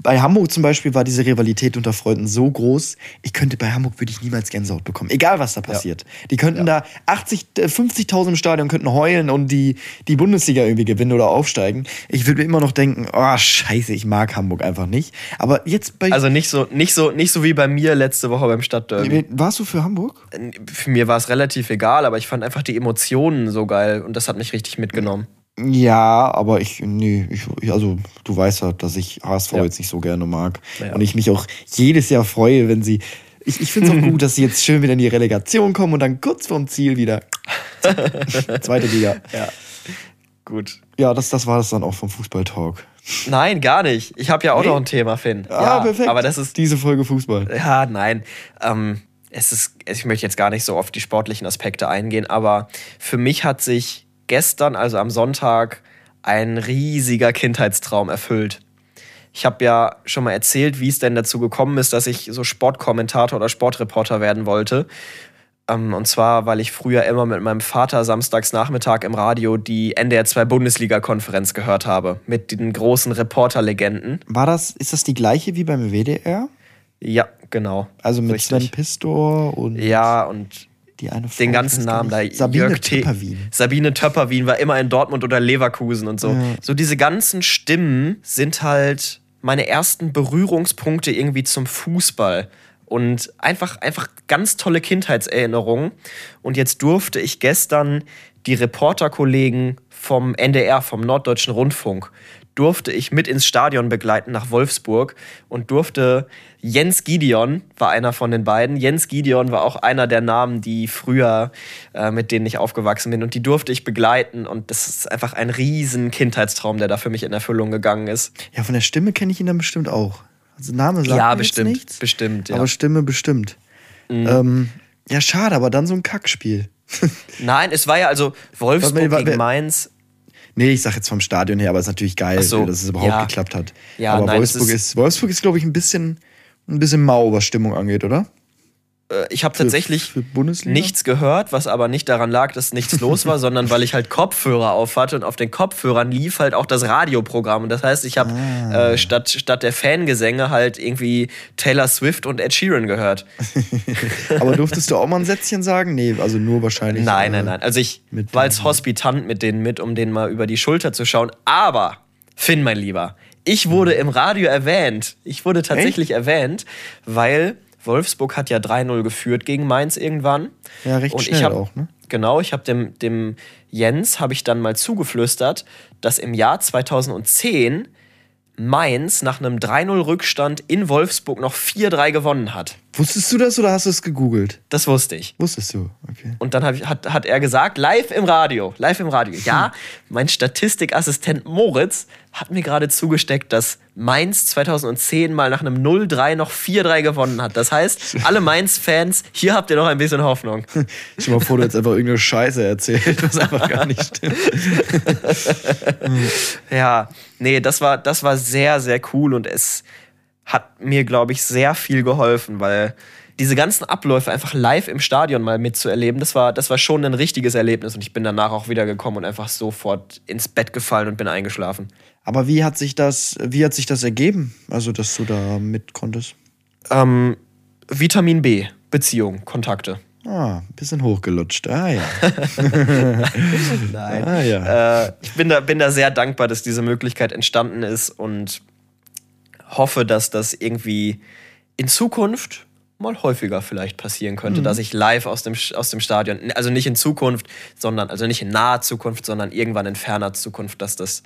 bei Hamburg zum Beispiel war diese Rivalität unter Freunden so groß, ich könnte bei Hamburg würde ich niemals Gänsehaut bekommen. Egal was da passiert. Die könnten da 80, äh, 50.000 im Stadion könnten heulen und die, die Bundesliga irgendwie gewinnen oder aufsteigen. Ich würde mir immer noch denken, oh scheiße, ich mag Hamburg einfach nicht. Aber jetzt bei... Also nicht so, nicht so, nicht so wie bei mir letzte Woche beim Stadtderby. warst du für Hamburg? Für mir war es relativ egal, aber ich fand einfach die Emotionen so geil und das hat mich richtig mitgenommen. Ja, aber ich, nee, ich, also du weißt ja, dass ich HSV Ja. jetzt nicht so gerne mag. Ja. Und ich mich auch jedes Jahr freue, wenn sie. Ich, ich finde es auch gut, dass sie jetzt schön wieder in die Relegation kommen und dann kurz vorm Ziel wieder. Zweite Liga. Ja. Gut. Ja, das, das war das dann auch vom Fußball-Talk. Nein, gar nicht. Ich habe ja auch Nee? noch ein Thema, Finn. Ah, ja, perfekt. Aber das ist diese Folge Fußball. Ja, nein. Ähm, es ist, ich möchte jetzt gar nicht so auf die sportlichen Aspekte eingehen, aber für mich hat sich gestern, also am Sonntag, ein riesiger Kindheitstraum erfüllt. Ich habe ja schon mal erzählt, wie es denn dazu gekommen ist, dass ich so Sportkommentator oder Sportreporter werden wollte. Ähm, und zwar, weil ich früher immer mit meinem Vater samstags Nachmittag im Radio die NDR 2 Bundesliga-Konferenz gehört habe. Mit den großen Reporterlegenden. War das, ist das die gleiche wie beim WDR? Ja, genau. Also mit Richtig. Sven Pistor und Ja, und die eine Frau, den ganzen Namen da. Sabine Töpperwien. Sabine Töpperwien war immer in Dortmund oder Leverkusen und so. So diese ganzen Stimmen sind halt meine ersten Berührungspunkte irgendwie zum Fußball. Und einfach, einfach ganz tolle Kindheitserinnerungen. Und jetzt durfte ich gestern die Reporterkollegen vom NDR, vom Norddeutschen Rundfunk, durfte ich mit ins Stadion begleiten nach Wolfsburg und durfte Jens Gideon war einer von den beiden. Jens Gideon war auch einer der Namen, die früher äh, mit denen ich aufgewachsen bin und die durfte ich begleiten und das ist einfach ein riesen Kindheitstraum, der da für mich in Erfüllung gegangen ist. Ja, von der Stimme kenne ich ihn dann bestimmt auch. Also Name sagt ja, mir bestimmt, nichts. bestimmt. Ja. Mhm. Aber Stimme bestimmt. Ähm, ja, schade, aber dann so ein Kackspiel. Nein, es war ja also Wolfsburg Warte mal, gegen Mainz. Nee, ich sag jetzt vom Stadion her, aber es ist natürlich geil, so, dass es überhaupt ja. geklappt hat. Ja, aber nein, Wolfsburg ist- ist, Wolfsburg ist, glaube ich, ein bisschen, ein bisschen mau, was Stimmung angeht, oder? Äh, Ich habe tatsächlich für Bundesliga? nichts gehört, was aber nicht daran lag, dass nichts los war, sondern weil ich halt Kopfhörer auf hatte und auf den Kopfhörern lief halt auch das Radioprogramm. Und das heißt, ich habe Ah. äh, statt, statt der Fangesänge halt irgendwie Taylor Swift und Ed Sheeran gehört. Aber durftest du auch mal ein Sätzchen sagen? Nee, also nur wahrscheinlich. Nein, äh, nein, nein. Also ich war als Hospitant mit denen mit, um denen mal über die Schulter zu schauen. Aber, Finn, mein Lieber, ich wurde im Radio erwähnt. Ich wurde tatsächlich erwähnt, weil Wolfsburg hat ja 3-0 geführt gegen Mainz irgendwann. Ja, recht Und schnell ich hab, auch, ne? Genau, ich habe dem, dem Jens habe ich dann mal zugeflüstert, dass im Jahr 2010 Mainz nach einem 3-0-Rückstand in Wolfsburg noch 4-3 gewonnen hat. Wusstest du das oder hast du es gegoogelt? Das wusste ich. Wusstest du, okay. Und dann ich, hat, hat er gesagt, live im Radio, live im Radio. Ja, mein Statistikassistent Moritz hat mir gerade zugesteckt, dass Mainz 2010 mal nach einem 0-3 noch 4-3 gewonnen hat. Das heißt, alle Mainz-Fans, hier habt ihr noch ein bisschen Hoffnung. Stell dir mal vor, du hättest einfach irgendeine Scheiße erzählt, was einfach gar nicht stimmt. Ja, nee, das war, das war sehr, sehr cool und es hat mir, glaube ich, sehr viel geholfen, weil diese ganzen Abläufe einfach live im Stadion mal mitzuerleben, das war, das war schon ein richtiges Erlebnis und ich bin danach auch wieder gekommen und einfach sofort ins Bett gefallen und bin eingeschlafen. Aber wie hat sich das, wie hat sich das ergeben? Also, dass du da mit konntest? Ähm, Vitamin B, Beziehung, Kontakte. Ah, ein bisschen hochgelutscht. Ah ja. Nein. Ah ja. Äh, ich bin da, bin da sehr dankbar, dass diese Möglichkeit entstanden ist und hoffe, dass das irgendwie in Zukunft mal häufiger vielleicht passieren könnte, Mhm. dass ich live aus dem, aus dem Stadion, also nicht in Zukunft, sondern, also nicht in naher Zukunft, sondern irgendwann in ferner Zukunft, dass das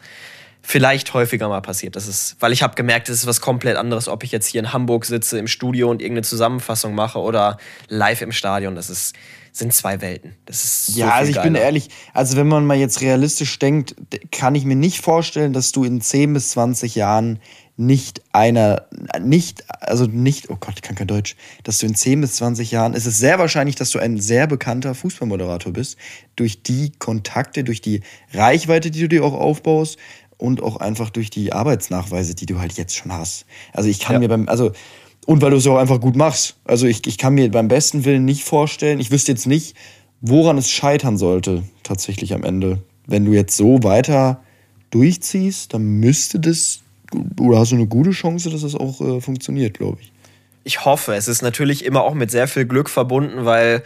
vielleicht häufiger mal passiert. Das ist, weil ich habe gemerkt, es ist was komplett anderes, ob ich jetzt hier in Hamburg sitze im Studio und irgendeine Zusammenfassung mache oder live im Stadion. Das ist, sind zwei Welten. Das ist so Ja, also ich bin geiler. ehrlich, also wenn man mal jetzt realistisch denkt, kann ich mir nicht vorstellen, dass du in 10 bis 20 Jahren nicht einer, nicht, also nicht, oh Gott, ich kann kein Deutsch, dass du in 10 bis 20 Jahren, es ist sehr wahrscheinlich, dass du ein sehr bekannter Fußballmoderator bist, durch die Kontakte, durch die Reichweite, die du dir auch aufbaust und auch einfach durch die Arbeitsnachweise, die du halt jetzt schon hast. Also ich kann Ja. mir beim, also und weil du es auch einfach gut machst. Also ich, ich kann mir beim besten Willen nicht vorstellen, ich wüsste jetzt nicht, woran es scheitern sollte, tatsächlich am Ende. Wenn du jetzt so weiter durchziehst, dann müsste das, oder hast du eine gute Chance, dass es auch äh, funktioniert, glaube ich. Ich hoffe, es ist natürlich immer auch mit sehr viel Glück verbunden, weil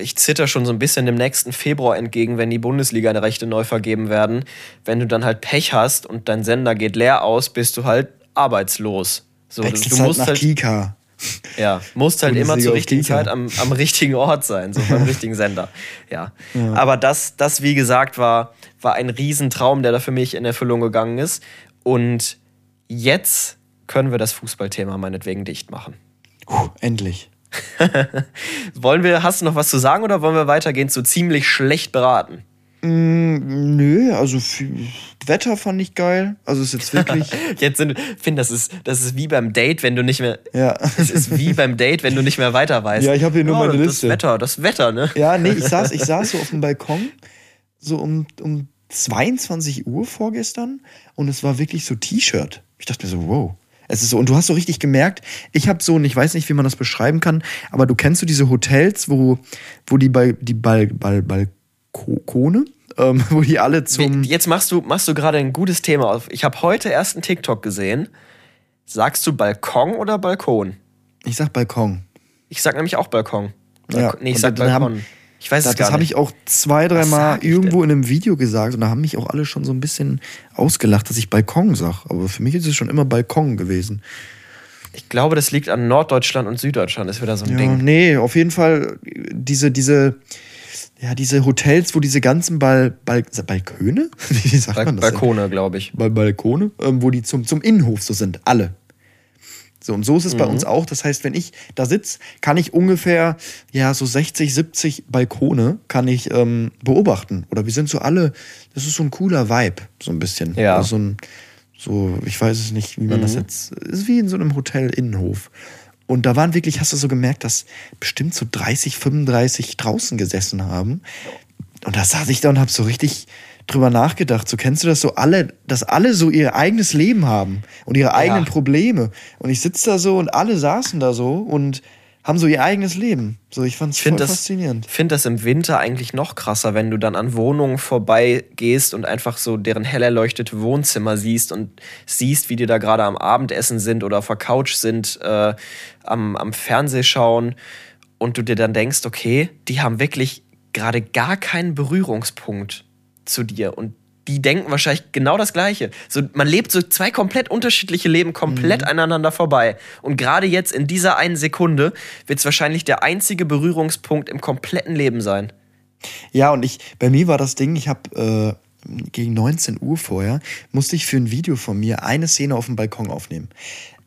ich zitter schon so ein bisschen dem nächsten Februar entgegen, wenn die Bundesliga-Rechte neu vergeben werden. Wenn du dann halt Pech hast und dein Sender geht leer aus, bist du halt arbeitslos. So, du, du halt musst nach halt, Kika. ja, musst halt immer zur richtigen Kika. Zeit am, am richtigen Ort sein, so beim richtigen Sender. Ja. Aber das, das, wie gesagt, war, war ein Riesentraum, der da für mich in Erfüllung gegangen ist. Und jetzt können wir das Fußballthema meinetwegen dicht machen. Puh, endlich. Wollen wir, hast du noch was zu sagen oder wollen wir weitergehen zu ziemlich schlecht beraten? Mm, nö, also Wetter fand ich geil. Also ist jetzt wirklich. Jetzt sind, Finn, das ist, das ist wie beim Date, wenn du nicht mehr. ja. Es ist wie beim Date, wenn du nicht mehr weiter weißt. Ja, ich hab hier nur meine das Liste. Wetter, das Wetter, ne? Ja, nee, ich saß, ich saß so auf dem Balkon, so um, um 22 Uhr vorgestern und es war wirklich so T-Shirt. Ich dachte mir so, wow. Es ist so, und du hast so richtig gemerkt, ich habe so, und ich weiß nicht, wie man das beschreiben kann, aber du kennst so diese Hotels, wo, wo die bei die Bal, Bal, Balkone, ähm, wo die alle zum. Jetzt machst du, machst du gerade ein gutes Thema auf. Ich habe heute erst einen TikTok gesehen. Sagst du Balkon oder Balkon? Ich sag Balkon. Ich sag nämlich auch Balkon. Ja, Balkon. Nee, ich und sag dann haben- Balkon. Ich weiß Das, das habe ich auch zwei, dreimal irgendwo in einem Video gesagt und da haben mich auch alle schon so ein bisschen ausgelacht, dass ich Balkon sag. Aber für mich ist es schon immer Balkon gewesen. Ich glaube, das liegt an Norddeutschland und Süddeutschland. Ist wieder so ein Ja, Ding. nee, auf jeden Fall diese, diese, ja, diese Hotels, wo diese ganzen Bal, Bal, Balköne? Wie sagt Bal man das? Balkone, glaube ich. Bal Balkone, ähm, wo die zum, zum Innenhof so sind, alle. So, und so ist es bei uns auch. Das heißt, wenn ich da sitze, kann ich ungefähr, ja, so 60, 70 Balkone kann ich ähm, beobachten. Oder wir sind so alle, das ist so ein cooler Vibe, so ein bisschen. Ja. Also so ein, so, ich weiß es nicht, wie man das jetzt, ist wie in so einem Hotel-Innenhof. Und da waren wirklich, hast du so gemerkt, dass bestimmt so 30, 35 draußen gesessen haben. Und da saß ich da und hab so richtig drüber nachgedacht. So kennst du das so alle, dass alle so ihr eigenes Leben haben und ihre eigenen Probleme. Und ich sitze da so und alle saßen da so und haben so ihr eigenes Leben. So, ich fand's Ich voll finde das, faszinierend. find das im Winter eigentlich noch krasser, wenn du dann an Wohnungen vorbeigehst und einfach so deren hell erleuchtete Wohnzimmer siehst und siehst, wie die da gerade am Abendessen sind oder auf der Couch sind, äh, am, am Fernseh schauen und du dir dann denkst, okay, die haben wirklich gerade gar keinen Berührungspunkt zu dir und die denken wahrscheinlich genau das Gleiche. So, man lebt so zwei komplett unterschiedliche Leben komplett aneinander vorbei. Und gerade jetzt in dieser einen Sekunde wird es wahrscheinlich der einzige Berührungspunkt im kompletten Leben sein. Ja, und ich, bei mir war das Ding, ich habe äh, gegen 19 Uhr vorher, musste ich für ein Video von mir eine Szene auf dem Balkon aufnehmen.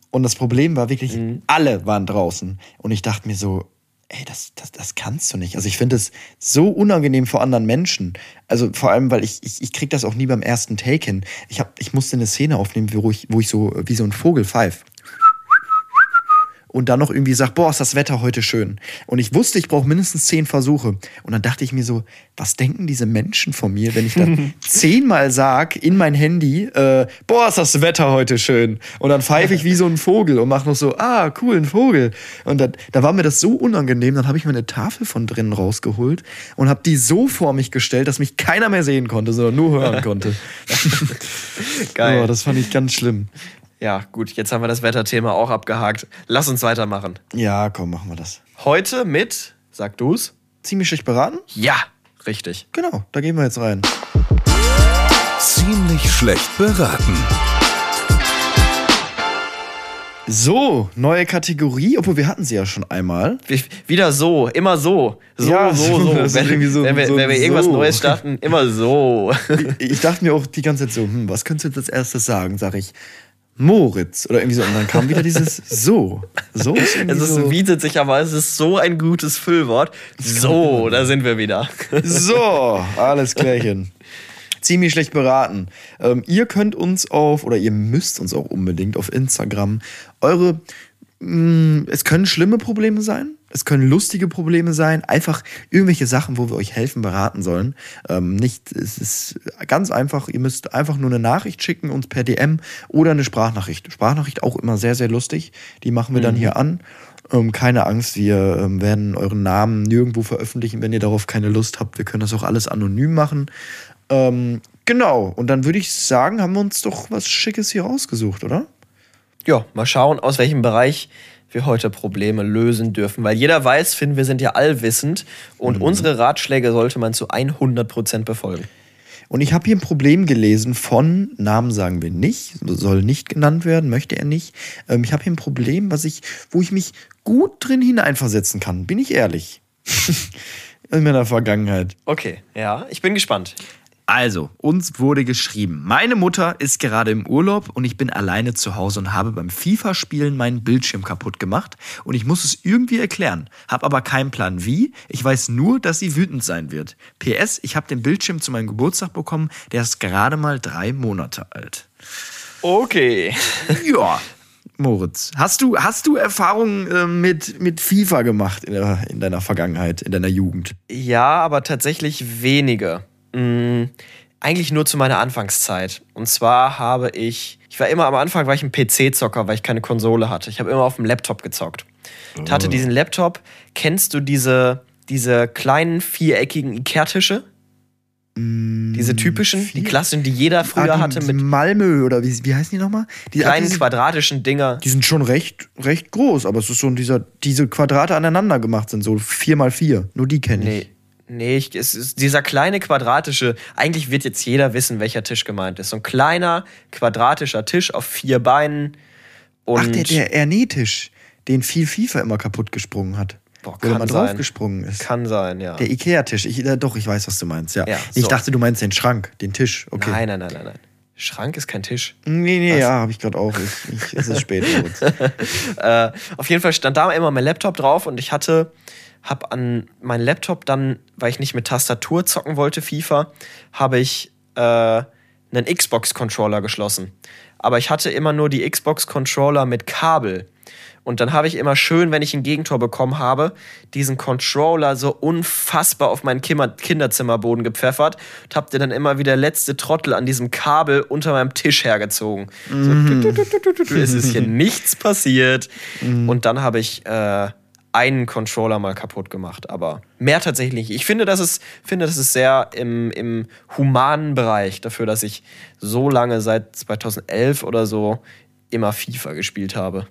Und das Problem war wirklich, alle waren draußen. Und ich dachte mir so, ey, das, das, das kannst du nicht. Also ich finde es so unangenehm vor anderen Menschen. Also vor allem, weil ich, ich, ich krieg das auch nie beim ersten Take hin. Ich, hab, ich musste eine Szene aufnehmen, wo ich, wo ich so wie so ein Vogel pfeif und dann noch irgendwie sagt, boah, ist das Wetter heute schön. Und ich wusste, ich brauche mindestens zehn Versuche. Und dann dachte ich mir so, was denken diese Menschen von mir, wenn ich dann zehnmal sag in mein Handy, äh, boah, ist das Wetter heute schön. Und dann pfeife ich wie so ein Vogel und mache noch so, ah, cool, ein Vogel. Und dann, da war mir das so unangenehm, dann habe ich mir eine Tafel von drinnen rausgeholt und habe die so vor mich gestellt, dass mich keiner mehr sehen konnte, sondern nur hören konnte. Geil. Oh, das fand ich ganz schlimm. Ja, gut, jetzt haben wir das Wetterthema auch abgehakt. Lass uns weitermachen. Ja, komm, machen wir das. Heute mit, sag du's? Ziemlich schlecht beraten? Ja, richtig. Genau, da gehen wir jetzt rein. Ziemlich schlecht beraten. So, neue Kategorie, obwohl wir hatten sie ja schon einmal. Wie- Wieder so, immer so. So, Ja, so, so. Wenn, so- wenn, wir, so- wenn wir irgendwas so. Neues starten, immer so. Ich dachte mir auch die ganze Zeit so, hm, was könntest du jetzt als erstes sagen? Sag ich, Moritz oder irgendwie so. Und dann kam wieder dieses so. So ist Es ist, so. bietet sich aber, es ist so ein gutes Füllwort. So, da sind wir wieder. So, alles klärchen. Ziemlich schlecht beraten. Ähm, ihr könnt uns auf, oder ihr müsst uns auch unbedingt auf Instagram eure. Mh, es können schlimme Probleme sein, es können lustige Probleme sein, einfach irgendwelche Sachen, wo wir euch helfen, beraten sollen. Ähm, nicht, es ist ganz einfach, ihr müsst einfach nur eine Nachricht schicken, uns per DM oder eine Sprachnachricht. Sprachnachricht auch immer sehr, sehr lustig. Die machen wir dann hier an. Ähm, keine Angst, wir ähm, werden euren Namen nirgendwo veröffentlichen, wenn ihr darauf keine Lust habt. Wir können das auch alles anonym machen. Ähm, genau, und dann würde ich sagen, haben wir uns doch was Schickes hier rausgesucht, oder? Ja, mal schauen, aus welchem Bereich wir heute Probleme lösen dürfen. Weil jeder weiß, Finn, wir sind ja allwissend und unsere Ratschläge sollte man zu 100% befolgen. Und ich habe hier ein Problem gelesen von, Namen sagen wir nicht, soll nicht genannt werden, möchte er nicht. Ähm, ich habe hier ein Problem, was ich, wo ich mich gut drin hineinversetzen kann, bin ich ehrlich. In meiner Vergangenheit. Okay, ja, ich bin gespannt. Also, uns wurde geschrieben, meine Mutter ist gerade im Urlaub und ich bin alleine zu Hause und habe beim FIFA-Spielen meinen Bildschirm kaputt gemacht und ich muss es irgendwie erklären, habe aber keinen Plan wie. Ich weiß nur, dass sie wütend sein wird. PS, ich habe den Bildschirm zu meinem Geburtstag bekommen, der ist gerade mal drei Monate alt. Okay. Ja. Moritz, hast du, hast du Erfahrungen äh, mit, mit FIFA gemacht in, der, in deiner Vergangenheit, in deiner Jugend? Ja, aber tatsächlich wenige. Mm, eigentlich nur zu meiner Anfangszeit. Und zwar habe ich, ich war immer am Anfang war ich ein PC-Zocker, weil ich keine Konsole hatte. Ich habe immer auf dem Laptop gezockt. Ich hatte diesen Laptop. Kennst du diese, diese kleinen viereckigen Ikea-Tische? Diese typischen, die klassischen, die jeder früher Ah, die, hatte mit Malmö oder wie, wie heißen die nochmal? Die, ah, kleinen die sind- quadratischen Dinger. Die sind schon recht, recht groß, aber es ist so dieser, diese Quadrate aneinander gemacht sind, so 4 mal 4 Nur die kenne ich. Nee, nee, ich, es ist dieser kleine quadratische, eigentlich wird jetzt jeder wissen, welcher Tisch gemeint ist. So ein kleiner quadratischer Tisch auf vier Beinen. Und Ach, der, der Ernetisch, den viel FIFA immer kaputt gesprungen hat. Boah, kann mal sein. draufgesprungen ist. kann sein, ja. Der Ikea-Tisch. Ich, äh, doch, ich weiß, was du meinst, ja. Ja, Ich so. dachte, du meinst den Schrank, den Tisch. Okay. Nein, nein, nein, nein, nein. Schrank ist kein Tisch. Nee, nee, ja, habe ich gerade auch. Ich, ich, es ist spät. Äh, auf jeden Fall stand da immer mein Laptop drauf und ich hatte, hab an meinen Laptop dann, weil ich nicht mit Tastatur zocken wollte, FIFA, habe ich äh, einen Xbox-Controller geschlossen. Aber ich hatte immer nur die Xbox-Controller mit Kabel. Und dann habe ich immer schön, wenn ich ein Gegentor bekommen habe, diesen Controller so unfassbar auf meinen Kinderzimmerboden gepfeffert und hab dir dann immer wie der letzte Trottel an diesem Kabel unter meinem Tisch hergezogen. So, tut, tut, tut, tut, tut, tut. es ist hier nichts passiert. Und dann habe ich äh, einen Controller mal kaputt gemacht, aber mehr tatsächlich. Ich finde, das ist, finde, das ist sehr im, im humanen Bereich dafür, dass ich so lange seit 2011 oder so immer FIFA gespielt habe.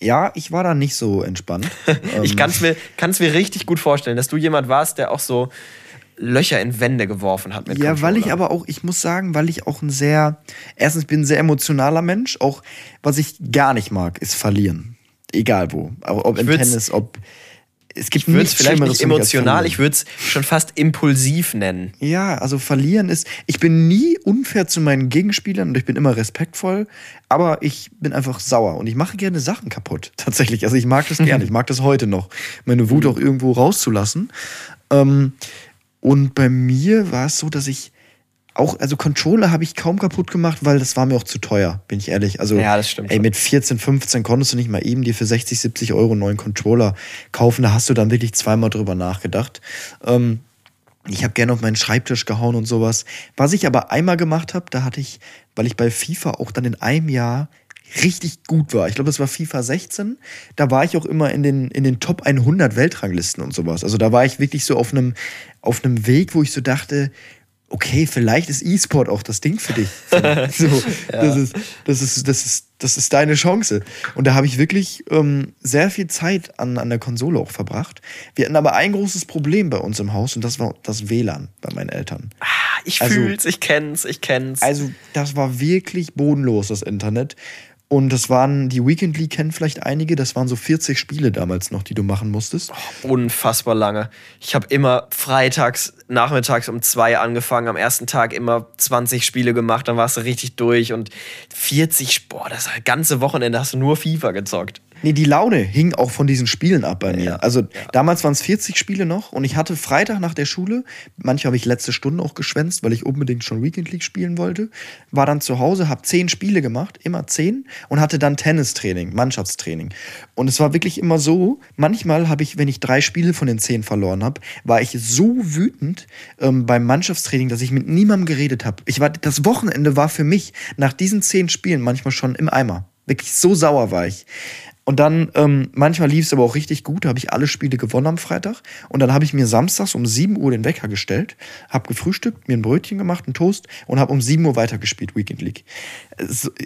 ja, ich war da nicht so entspannt. Ich kann es mir, kann's mir richtig gut vorstellen, dass du jemand warst, der auch so Löcher in Wände geworfen hat mit Ja, weil ich Controller. aber auch, ich muss sagen, weil ich auch ein sehr, erstens bin ein sehr emotionaler Mensch, auch was ich gar nicht mag, ist verlieren. Egal wo. Ob im Tennis, ob. Es gibt Ich würde es vielleicht nicht emotional, ich würde es schon fast impulsiv nennen. Ja, also verlieren ist. Ich bin nie unfair zu meinen Gegenspielern und ich bin immer respektvoll, aber ich bin einfach sauer und ich mache gerne Sachen kaputt. Tatsächlich. Also ich mag das gerne. Ich mag das heute noch, meine Wut auch irgendwo rauszulassen. Ähm, und bei mir war es so, dass ich auch, also Controller habe ich kaum kaputt gemacht, weil das war mir auch zu teuer, bin ich ehrlich. Also, Ja, das stimmt Ey, mit 14, 15 konntest du nicht mal eben dir für 60, 70 Euro einen neuen Controller kaufen. Da hast du dann wirklich zweimal drüber nachgedacht. Ähm, ich habe gerne auf meinen Schreibtisch gehauen und sowas. Was ich aber einmal gemacht habe, da hatte ich, weil ich bei FIFA auch dann in einem Jahr richtig gut war. Ich glaube, das war FIFA 16. Da war ich auch immer in den, in den Top 100 Weltranglisten und sowas. Also da war ich wirklich so auf einem, auf einem Weg, wo ich so dachte, okay, vielleicht ist E-Sport auch das Ding für dich. So, das, ist, das, ist, das, ist, das ist deine Chance. Und da habe ich wirklich ähm, sehr viel Zeit an, an der Konsole auch verbracht. Wir hatten aber ein großes Problem bei uns im Haus und das war das WLAN bei meinen Eltern. Ah, Ich Also- fühl's, ich kenn's, ich kenn's. Also, das war wirklich bodenlos, das Internet. Und das waren, die Weekend League kennen vielleicht einige, das waren so 40 Spiele damals noch, die du machen musstest. Unfassbar lange. Ich habe immer freitags, nachmittags um zwei angefangen, am ersten Tag immer 20 Spiele gemacht, dann warst du richtig durch und 40, boah, das ganze Wochenende hast du nur FIFA gezockt. Nee, die Laune hing auch von diesen Spielen ab bei mir. Also damals waren es 40 Spiele noch und ich hatte Freitag nach der Schule, manchmal habe ich letzte Stunde auch geschwänzt, weil ich unbedingt schon Weekend League spielen wollte, war dann zu Hause, habe zehn Spiele gemacht, immer zehn und hatte dann Tennistraining, Mannschaftstraining. Und es war wirklich immer so, manchmal habe ich, wenn ich drei Spiele von den zehn verloren habe, war ich so wütend ähm, beim Mannschaftstraining, dass ich mit niemandem geredet habe. Ich war, das Wochenende war für mich nach diesen zehn Spielen manchmal schon im Eimer. Wirklich so sauer war ich. Und dann, ähm, manchmal lief es aber auch richtig gut, da habe ich alle Spiele gewonnen am Freitag. Und dann habe ich mir samstags um 7 Uhr den Wecker gestellt, habe gefrühstückt, mir ein Brötchen gemacht, einen Toast und habe um 7 Uhr weitergespielt, Weekend League.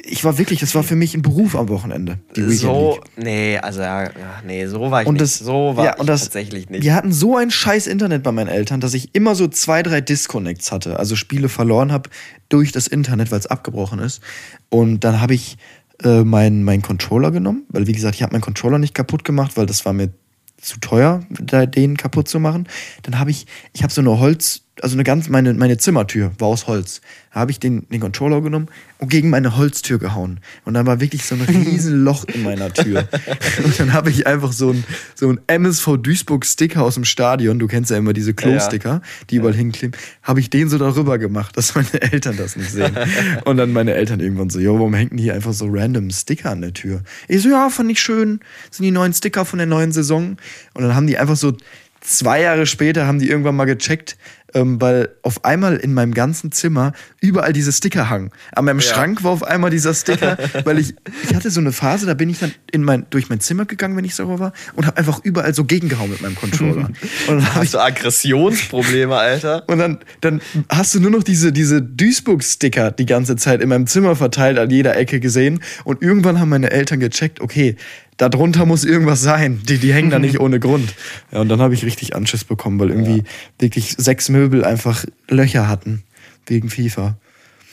Ich war wirklich, das war für mich ein Beruf am Wochenende, so, League. Nee, also ja, nee, so war ich und nicht. Das, so war ja, ich und das, tatsächlich nicht. Wir hatten so ein scheiß Internet bei meinen Eltern, dass ich immer so zwei, drei Disconnects hatte, also Spiele verloren habe durch das Internet, weil es abgebrochen ist. Und dann habe ich äh, meinen mein Controller genommen, weil wie gesagt, ich habe meinen Controller nicht kaputt gemacht, weil das war mir zu teuer, den kaputt zu machen. Dann habe ich, ich habe so eine Holz, also eine ganz, meine, meine Zimmertür war aus Holz. Da habe ich den, den Controller genommen und gegen meine Holztür gehauen. Und dann war wirklich so ein riesen Loch in meiner Tür. Und dann habe ich einfach so ein, so ein MSV Duisburg-Sticker aus dem Stadion, du kennst ja immer diese Klo-Sticker, die überall hinkleben, habe ich den so darüber gemacht, dass meine Eltern das nicht sehen. Und dann meine Eltern irgendwann so, jo, warum hängt denn hier einfach so random Sticker an der Tür? Ich so, ja, fand ich schön, das sind die neuen Sticker von der neuen Saison. Und dann haben die einfach so zwei Jahre später haben die irgendwann mal gecheckt, ähm, weil auf einmal in meinem ganzen Zimmer überall diese Sticker hangen. An meinem ja. Schrank war auf einmal dieser Sticker, weil ich, ich hatte so eine Phase, da bin ich dann in mein, durch mein Zimmer gegangen, wenn ich sauber war, und habe einfach überall so gegengehauen mit meinem Controller. und dann hast du Aggressionsprobleme, Alter. Und dann, dann hast du nur noch diese, diese Duisburg-Sticker die ganze Zeit in meinem Zimmer verteilt, an jeder Ecke gesehen. Und irgendwann haben meine Eltern gecheckt, okay, darunter muss irgendwas sein. Die, die hängen da nicht ohne Grund. Ja, und dann habe ich richtig Anschiss bekommen, weil irgendwie ja. wirklich sechs Möbel einfach Löcher hatten wegen FIFA.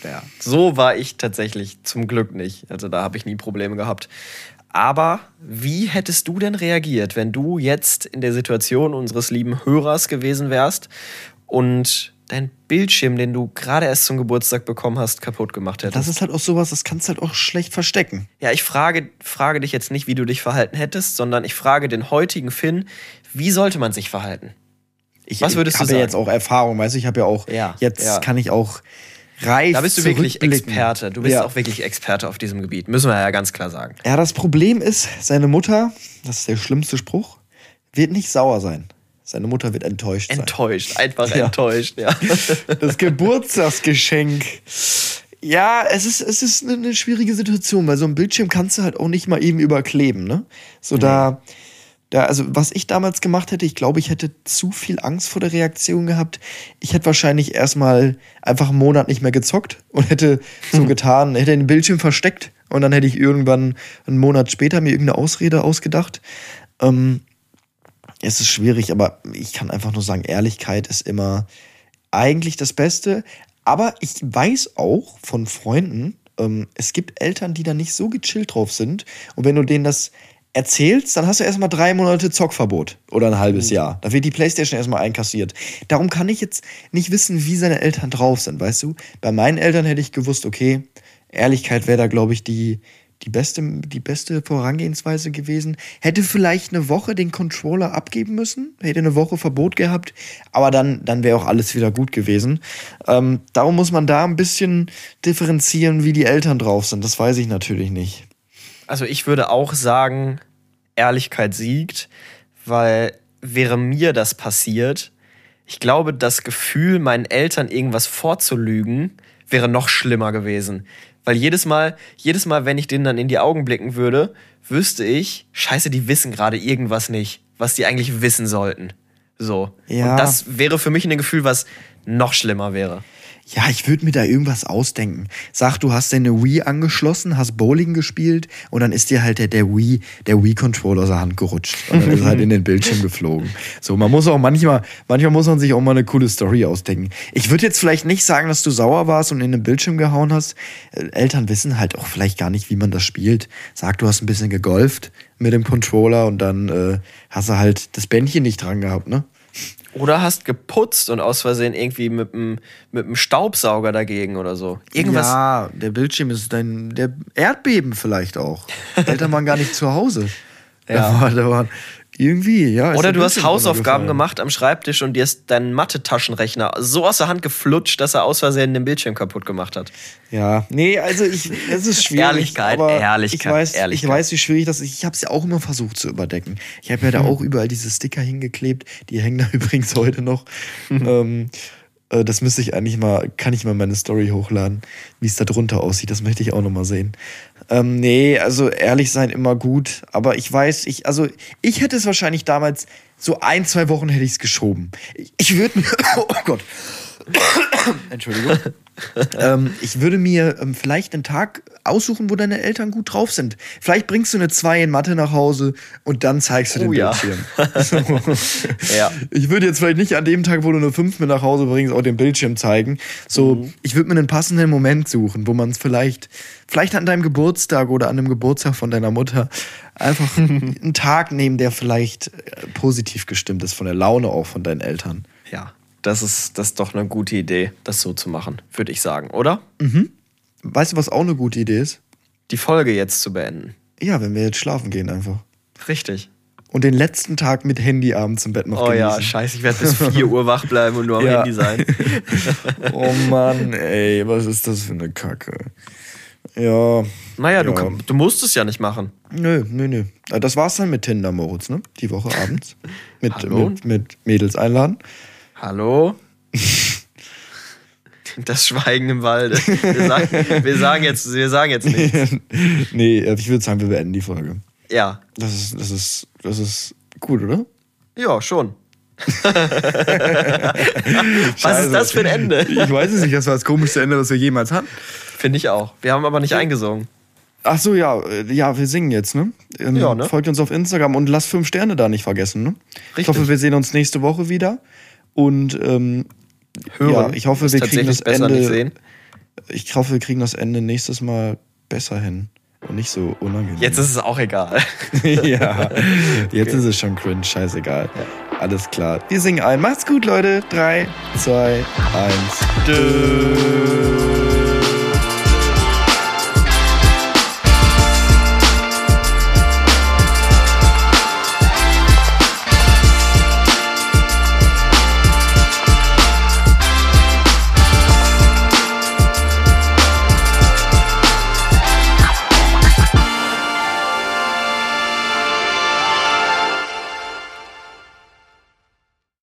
Ja, so war ich tatsächlich zum Glück nicht. Also da habe ich nie Probleme gehabt. Aber wie hättest du denn reagiert, wenn du jetzt in der Situation unseres lieben Hörers gewesen wärst und dein Bildschirm, den du gerade erst zum Geburtstag bekommen hast, kaputt gemacht hättest. Das ist halt auch sowas, das kannst du halt auch schlecht verstecken. Ja, ich frage, frage dich jetzt nicht, wie du dich verhalten hättest, sondern ich frage den heutigen Finn, wie sollte man sich verhalten? Ich, Was würdest ich du sagen? Ich habe ja jetzt auch Erfahrung, weißt du, ich habe ja auch, ja, jetzt ja. kann ich auch reif Da bist du wirklich Experte. Du bist ja. auch wirklich Experte auf diesem Gebiet, müssen wir ja ganz klar sagen. Ja, das Problem ist, seine Mutter, das ist der schlimmste Spruch, wird nicht sauer sein. Seine Mutter wird enttäuscht sein. Enttäuscht, einfach ja. enttäuscht, ja. Das Geburtstagsgeschenk. Ja, es ist, es ist eine schwierige Situation, weil so ein Bildschirm kannst du halt auch nicht mal eben überkleben, ne? So nee. da, da, also was ich damals gemacht hätte, ich glaube, ich hätte zu viel Angst vor der Reaktion gehabt. Ich hätte wahrscheinlich erstmal einfach einen Monat nicht mehr gezockt und hätte so hm. getan, hätte den Bildschirm versteckt und dann hätte ich irgendwann einen Monat später mir irgendeine Ausrede ausgedacht. Ähm, es ist schwierig, aber ich kann einfach nur sagen, Ehrlichkeit ist immer eigentlich das Beste. Aber ich weiß auch von Freunden, ähm, es gibt Eltern, die da nicht so gechillt drauf sind. Und wenn du denen das erzählst, dann hast du erstmal drei Monate Zockverbot oder ein halbes mhm. Jahr. Da wird die Playstation erstmal einkassiert. Darum kann ich jetzt nicht wissen, wie seine Eltern drauf sind, weißt du? Bei meinen Eltern hätte ich gewusst, okay, Ehrlichkeit wäre da, glaube ich, die, die beste, die beste Vorangehensweise gewesen. Hätte vielleicht eine Woche den Controller abgeben müssen, hätte eine Woche Verbot gehabt, aber dann, dann wäre auch alles wieder gut gewesen. Ähm, darum muss man da ein bisschen differenzieren, wie die Eltern drauf sind. Das weiß ich natürlich nicht. Also ich würde auch sagen, Ehrlichkeit siegt, weil wäre mir das passiert, ich glaube, das Gefühl, meinen Eltern irgendwas vorzulügen, wäre noch schlimmer gewesen. Weil jedes Mal, jedes Mal, wenn ich denen dann in die Augen blicken würde, wüsste ich, scheiße, die wissen gerade irgendwas nicht, was die eigentlich wissen sollten. So. Ja. Und das wäre für mich ein Gefühl, was noch schlimmer wäre. Ja, ich würde mir da irgendwas ausdenken. Sag, du hast deine Wii angeschlossen, hast Bowling gespielt und dann ist dir halt der, der Wii, der Wii-Controller aus der Hand gerutscht und dann ist halt in den Bildschirm geflogen. So, man muss auch manchmal, manchmal muss man sich auch mal eine coole Story ausdenken. Ich würde jetzt vielleicht nicht sagen, dass du sauer warst und in den Bildschirm gehauen hast. Äh, Eltern wissen halt auch vielleicht gar nicht, wie man das spielt. Sag, du hast ein bisschen gegolft mit dem Controller und dann äh, hast du halt das Bändchen nicht dran gehabt, ne? Oder hast geputzt und aus Versehen irgendwie mit einem mit dem Staubsauger dagegen oder so. Irgendwas. Ja, der Bildschirm ist dein, der Erdbeben vielleicht auch. Eltern waren gar nicht zu Hause. Ja. Da war, da waren irgendwie, ja. Oder der du hast Hausaufgaben gemacht am Schreibtisch und dir ist dein Mathe-Taschenrechner so aus der Hand geflutscht, dass er aus Versehen den Bildschirm kaputt gemacht hat. Ja, nee, also ich, es ist schwierig. Ehrlichkeit, Ehrlichkeit, ich weiß, Ehrlichkeit. Ich weiß, wie schwierig das ist. Ich habe es ja auch immer versucht zu überdecken. Ich habe ja da auch überall diese Sticker hingeklebt. Die hängen da übrigens heute noch. ähm, äh, das müsste ich eigentlich mal, kann ich mal meine Story hochladen, wie es da drunter aussieht. Das möchte ich auch noch mal sehen. Ähm, nee, also ehrlich sein immer gut. Aber ich weiß, ich, also ich hätte es wahrscheinlich damals so ein, zwei Wochen hätte ich es geschoben. Ich, ich würde mir, oh Gott. Entschuldigung. ähm, ich würde mir ähm, vielleicht einen Tag aussuchen, wo deine Eltern gut drauf sind. Vielleicht bringst du eine 2 in Mathe nach Hause und dann zeigst du den Oh ja. Bildschirm. So. Ja. Ich würde jetzt vielleicht nicht an dem Tag, wo du eine 5 mit nach Hause bringst, auch den Bildschirm zeigen. So, Mhm. ich würde mir einen passenden Moment suchen, wo man es vielleicht, vielleicht an deinem Geburtstag oder an dem Geburtstag von deiner Mutter einfach einen Tag nehmen, der vielleicht äh, positiv gestimmt ist, von der Laune auch von deinen Eltern. Ja, das ist, das ist doch eine gute Idee, das so zu machen, würde ich sagen, oder? Weißt du, was auch eine gute Idee ist? Die Folge jetzt zu beenden. Ja, wenn wir jetzt schlafen gehen einfach. Richtig. Und den letzten Tag mit Handy abends im Bett noch Oh ja, genießen. scheiße, ich werde bis 4 Uhr wach bleiben und nur am Ja. Handy sein. Oh Mann, ey, was ist das für eine Kacke? Ja. Naja, du, Ja. kann- du musst es ja nicht machen. Nö, nö, nö. Ah, Das war's dann mit Tinder, Moritz, ne? Die Woche abends. Mit, mit, mit Mädels einladen. Hallo? Das Schweigen im Walde. Wir sagen, wir sagen, jetzt, wir sagen jetzt nichts. nee, äh, ich würde sagen, wir beenden die Folge. Ja. Das ist, das ist, das ist gut, oder? Ja, schon. Was ist das für ein Ende? Ich weiß es nicht, das war das komischste Ende, was wir jemals hatten. Finde ich auch. Wir haben aber nicht eingesungen. Ach so, ja, äh, ja, wir singen jetzt, ne? Ähm, Ja, ne? Folgt uns auf Instagram und lasst fünf Sterne da nicht vergessen, ne? Ich Richtig. hoffe, wir sehen uns nächste Woche wieder. Und ähm, Hören. ja, ich hoffe, wir kriegen das Ende. Ich hoffe, wir kriegen das Ende nächstes Mal besser hin und nicht so unangenehm. Jetzt ist es auch egal. ja, jetzt ist es schon cringe, scheißegal. Alles klar. Wir singen ein. Macht's gut, Leute. Drei, zwei, eins. Dö.